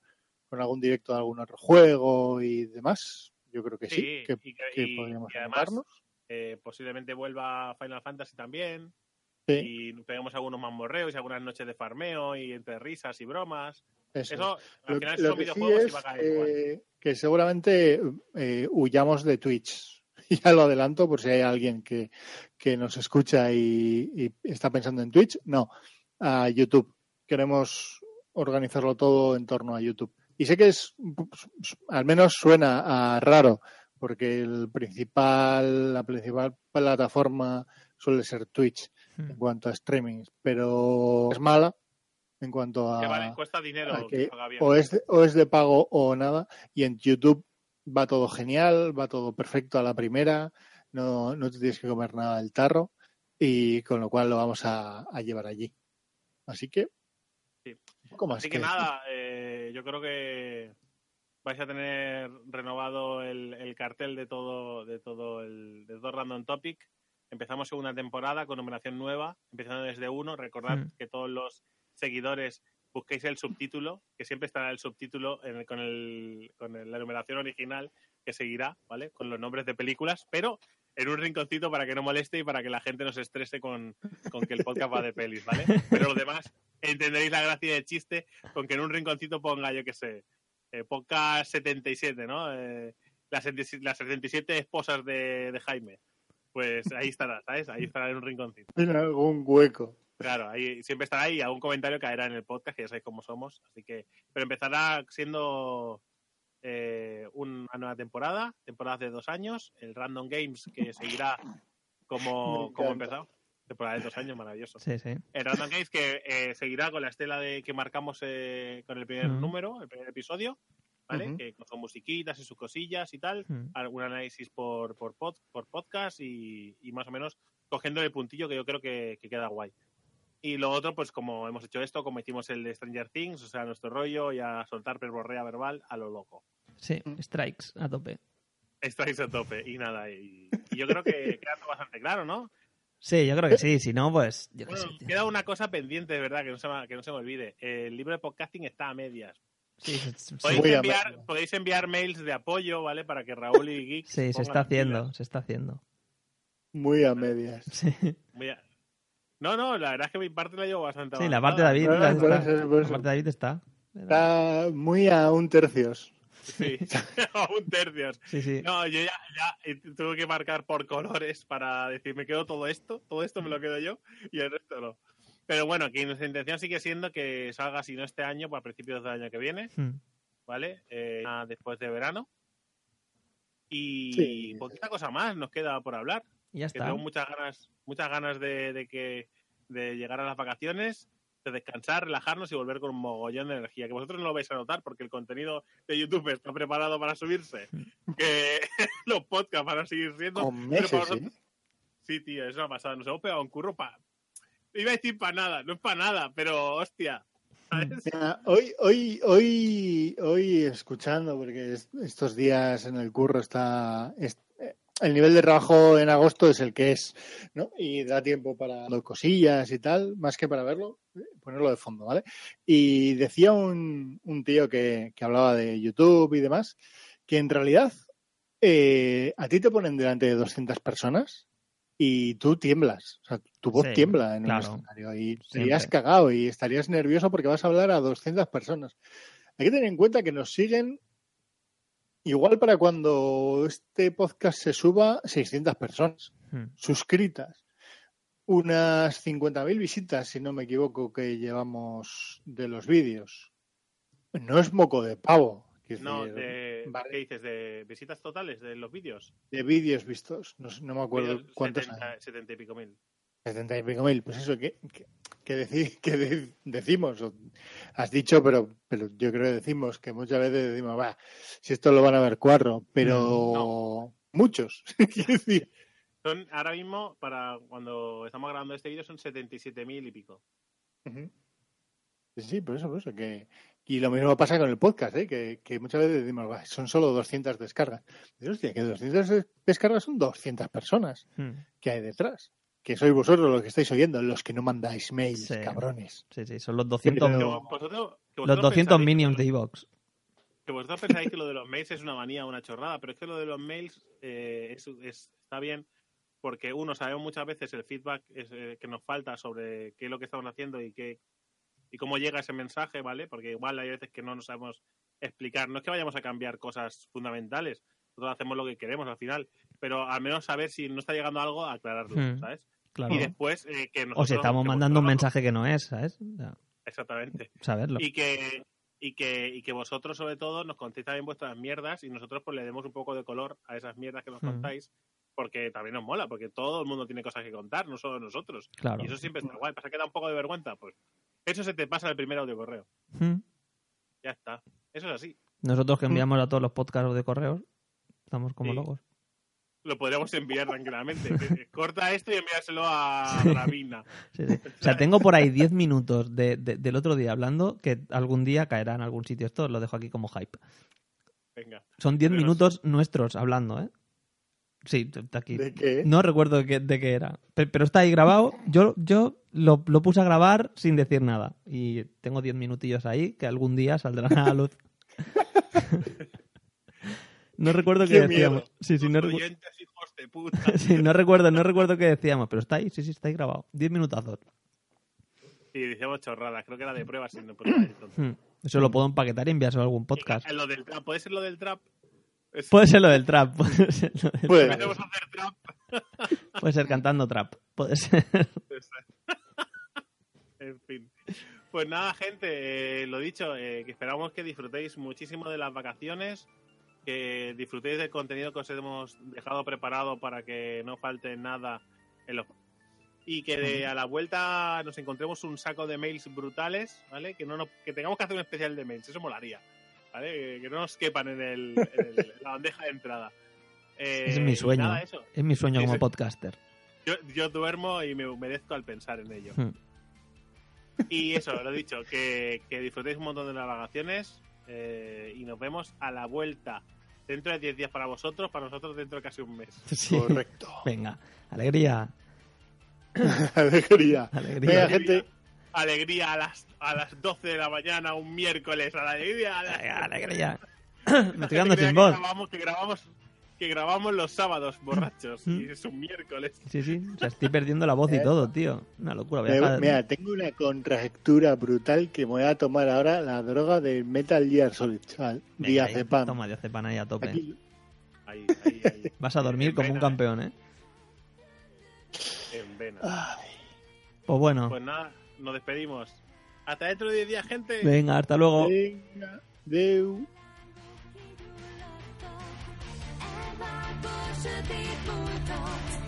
con algún directo de algún otro juego y demás. Yo creo que sí, Sí, que, y que- que y- podríamos y además. Eh, posiblemente vuelva Final Fantasy también. Sí, Y pegamos algunos mamorreos y algunas noches de farmeo y entre risas y bromas. eso. Eso, al Lo, final, lo son que sí videojuegos y es va a caer igual. eh, que seguramente eh, huyamos de Twitch. Ya lo adelanto por si hay alguien que, que nos escucha y, y está pensando en Twitch. No, a YouTube. Queremos organizarlo todo en torno a YouTube. Y sé que es, al menos suena a raro, porque el principal, la principal plataforma suele ser Twitch Hmm. en cuanto a streaming, pero es mala en cuanto a Que vale, cuesta dinero que que o es, de, o es de pago o nada. Y en YouTube va todo genial, va todo perfecto a la primera, no, no te tienes que comer nada del tarro y con lo cual lo vamos a, a llevar allí. Así que, Así que nada, eh, yo creo que vais a tener renovado el, el cartel de todo, de todo el de todo Random Topic. Empezamos segunda temporada con numeración nueva, empezando desde uno. Recordad Hmm. que todos los seguidores busquéis el subtítulo, que siempre estará el subtítulo en el- con, el, con el- la numeración original que seguirá, ¿vale? Con los nombres de películas, pero en un rinconcito para que no moleste y para que la gente no se estrese con, con que el podcast va de pelis, ¿vale? Pero los demás entenderéis la gracia del chiste con que en un rinconcito ponga, yo qué sé, eh, podcast 77, ¿no? Eh, las, 77 las 77 esposas de, de Jaime. Pues ahí estará, ¿sabes? Ahí estará en un rinconcito. en algún hueco. Claro, ahí siempre estará ahí, algún comentario caerá en el podcast, que ya sabéis cómo somos. Así que, pero empezará siendo eh, una nueva temporada, temporada de dos años, el Random Games que seguirá como, como empezado. Temporada de dos años, maravilloso. Sí, sí. El Random Games que eh, seguirá con la estela de que marcamos eh, con el primer número, el primer episodio, ¿vale? Que son musiquitas y sus cosillas y tal, Hmm. algún análisis por, por, pod- por podcast y, y más o menos cogiendo el puntillo que yo creo que, que queda guay. Y lo otro, pues como hemos hecho esto, como hicimos el de Stranger Things, o sea, nuestro rollo y a soltar perborrea verbal a lo loco. Sí, strikes a tope. Estáis a tope y nada, y, y yo creo que queda bastante claro, ¿no? Sí, yo creo que sí. Si no, pues. Yo Bueno, sé, queda una cosa pendiente, de verdad, que no, se me, que no se me olvide. El libro de podcasting está a medias. Sí, Podéis, Muy a enviar, podéis enviar mails de apoyo, ¿vale? Para que Raúl y Geek. sí, se está haciendo, se está haciendo. Muy a medias. Sí, No, no, la verdad es que mi parte la llevo bastante Sí, la parte de. David, No, la, no, por está. eso, por La eso. parte de David está. Está muy a un tercios. Sí, a un tercio. Sí, sí. No, yo ya, ya tuve que marcar por colores para decir, me quedo todo esto, todo esto me lo quedo yo y el resto no. Pero bueno, que nuestra intención sigue siendo que salga, si no este año, para principios del año que viene, Hmm. ¿vale? Eh, después de verano. Y Sí. poquita cosa más nos queda por hablar. Y ya Que está. tengo muchas ganas, muchas ganas de, de que de llegar a las vacaciones, de descansar, relajarnos y volver con un mogollón de energía. Que vosotros no lo vais a notar porque el contenido de YouTube está preparado para subirse. Que los podcasts van a seguir siendo. Con pero meses, para ¿eh? Sí, tío, es una pasada. Nos hemos pegado un curro para. Iba a decir para nada, no es para nada, pero hostia. Mira, hoy, hoy, hoy, hoy escuchando, porque es- estos días en el curro está, es- el nivel de trabajo en agosto es el que es, ¿no? Y da tiempo para cosillas y tal, más que para verlo, ponerlo de fondo, ¿vale? Y decía un, un tío que, que hablaba de YouTube y demás, que en realidad eh, a ti te ponen delante de 200 personas y tú tiemblas, o sea, tu voz Sí, tiembla en claro. un escenario y estarías cagado y estarías nervioso porque vas a hablar a 200 personas. Hay que tener en cuenta que nos siguen igual para cuando este podcast se suba 600 personas Hmm. suscritas. Unas 50.000 visitas, si no me equivoco, que llevamos de los vídeos. No es moco de pavo. No, decir, de, vale. ¿qué dices? ¿De visitas totales de los vídeos? de vídeos vistos. No, no me acuerdo Vídeos, cuántos 70, hay. 70 y pico mil. 70 y pico mil. Pues eso, ¿qué, qué, qué deci- qué de- decimos? Has dicho, pero, pero yo creo que decimos que muchas veces decimos, va, si esto lo van a ver cuatro, pero No. muchos. Decir, Son ahora mismo, para cuando estamos grabando este vídeo, son 77.000 y pico. Ujú. Sí, sí, por eso, por eso. Que... Y lo mismo pasa con el podcast, ¿eh? que, que muchas veces decimos, "Buah, son solo 200 descargas. Digo, hostia, que 200 des- descargas son 200 personas Hmm. que hay detrás. Que sois vosotros los que estáis oyendo, los que no mandáis mails, Sí. cabrones. Sí, sí, son los 200, Pero- Que vosotros, que los vosotros 200 pensáis- minions de Evox. Que vosotros pensáis que lo de los mails es una manía una chorrada, pero es que lo de los mails eh, es- es- está bien porque, uno, sabemos muchas veces el feedback es, eh, que nos falta sobre qué es lo que estamos haciendo y qué y cómo llega ese mensaje, ¿vale? Porque igual hay veces que no nos sabemos explicar. No es que vayamos a cambiar cosas fundamentales, nosotros hacemos lo que queremos al final, pero al menos saber si no está llegando algo, aclararlo, Hmm, ¿sabes? Claro. Y después eh, que O nosotros... si estamos mandando un mensaje que no es, ¿sabes? Ya, Exactamente. saberlo. y que y que y que vosotros sobre todo nos contéis también vuestras mierdas y nosotros pues le demos un poco de color a esas mierdas que nos Mm. contáis porque también nos mola porque todo el mundo tiene cosas que contar no solo nosotros Claro. y eso siempre está guay pasa que da un poco de vergüenza pues eso se te pasa el primer audio correo Hmm. ya está eso es así Nosotros que enviamos a todos los podcasts de correos, estamos como Sí. locos. Lo podríamos enviar tranquilamente Que- corta esto y enviárselo a Sí, sí. O sea, tengo por ahí 10 minutos de- de- del otro día hablando que algún día caerá en algún sitio. Esto lo dejo aquí como hype. venga Son 10 Pero- minutos nuestros hablando, ¿eh? Sí, aquí. ¿De qué? No recuerdo de qué, de qué era. Pe- Pero está ahí grabado. Yo, yo lo, lo puse a grabar sin decir nada. Y tengo 10 minutillos ahí que algún día saldrán a la luz. no recuerdo qué Qué decíamos. Sí, sí, no, Los recu- oyentes hijos de puta sí, no recuerdo, no recuerdo qué decíamos, pero está ahí, sí, sí, está ahí grabado. 10 minutazos. y decíamos chorradas creo que era de pruebas si no podía decir tonto. Hmm. Eso lo puedo empaquetar y enviárselo a algún podcast. Eh, lo del trap puede ser lo del trap Es- Puede ser lo del trap. Puede ser, lo del- Empecemos a hacer trap puede ser cantando trap. Puede ser. en fin. Pues nada, gente, eh, lo dicho, eh, que esperamos que disfrutéis muchísimo de las vacaciones, que disfrutéis del contenido que os hemos dejado preparado para que no falte nada en los y que de- a la vuelta nos encontremos un saco de mails brutales, ¿vale? Que no nos- que tengamos que hacer un especial de mails, eso molaría, ¿vale? Que, no nos quepan en, el, en el- en la bandeja de entrada. Eh, Es mi sueño. nada, eso. Es mi sueño como podcaster. Yo, yo duermo y me humedezco al pensar en ello. Hmm. Y eso, lo dicho, que, que disfrutéis un montón de las vacaciones eh, y nos vemos a la vuelta. Dentro de 10 días para vosotros, para nosotros dentro de casi un mes. Sí. correcto. Venga, alegría. Alegría. Alegría. Venga, gente. Alegría a las, a las 12 de la mañana, un miércoles, a la alegría. A la- Venga, alegría. Me estoy quedando sin que voz. Grabamos, que, grabamos, que grabamos los sábados borrachos Mm. y es un miércoles. Sí, sí. O sea, estoy perdiendo la voz y Eh. todo, tío. Una locura. Voy a dejar- Mira, tengo una contractura brutal que me voy a tomar ahora la droga del Metal Gear Solid, ahí. Diazepam. Toma, diazepam ahí a tope. Aquí, Ahí, ahí, ahí. Vas a dormir En como un campeón, ¿eh? En vena. ay, Pues bueno. Pues nada, nos despedimos. Hasta dentro de 10 días, gente. Venga, hasta luego. venga, deu. to be moved on.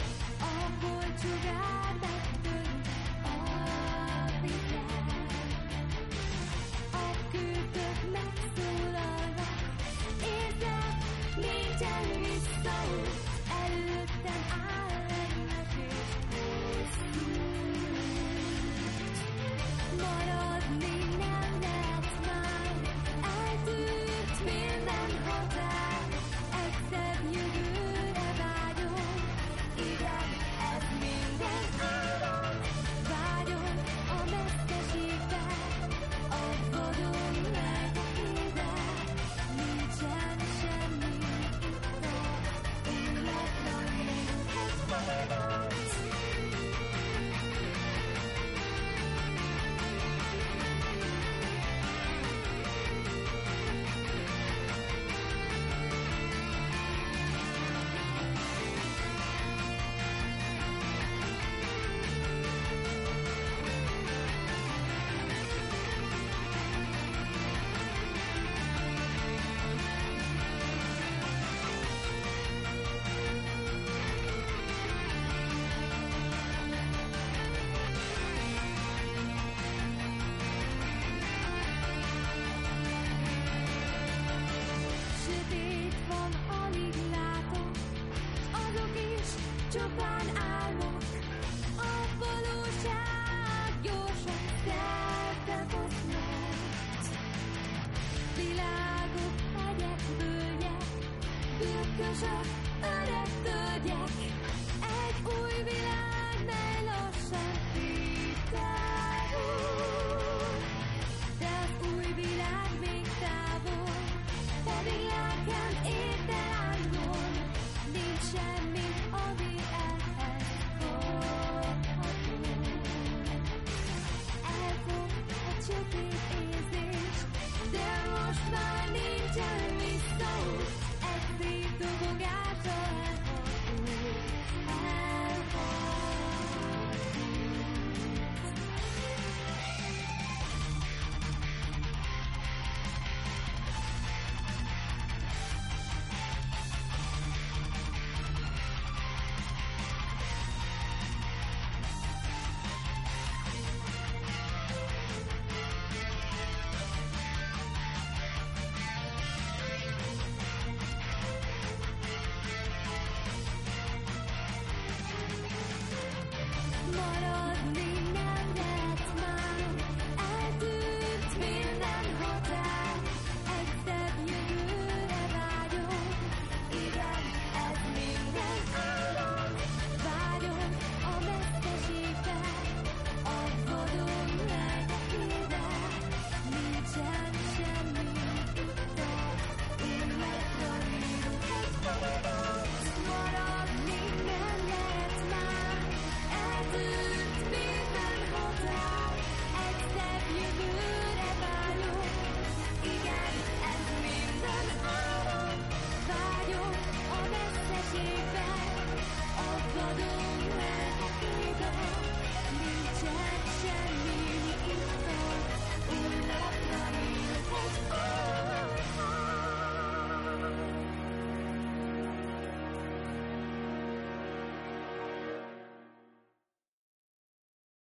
the one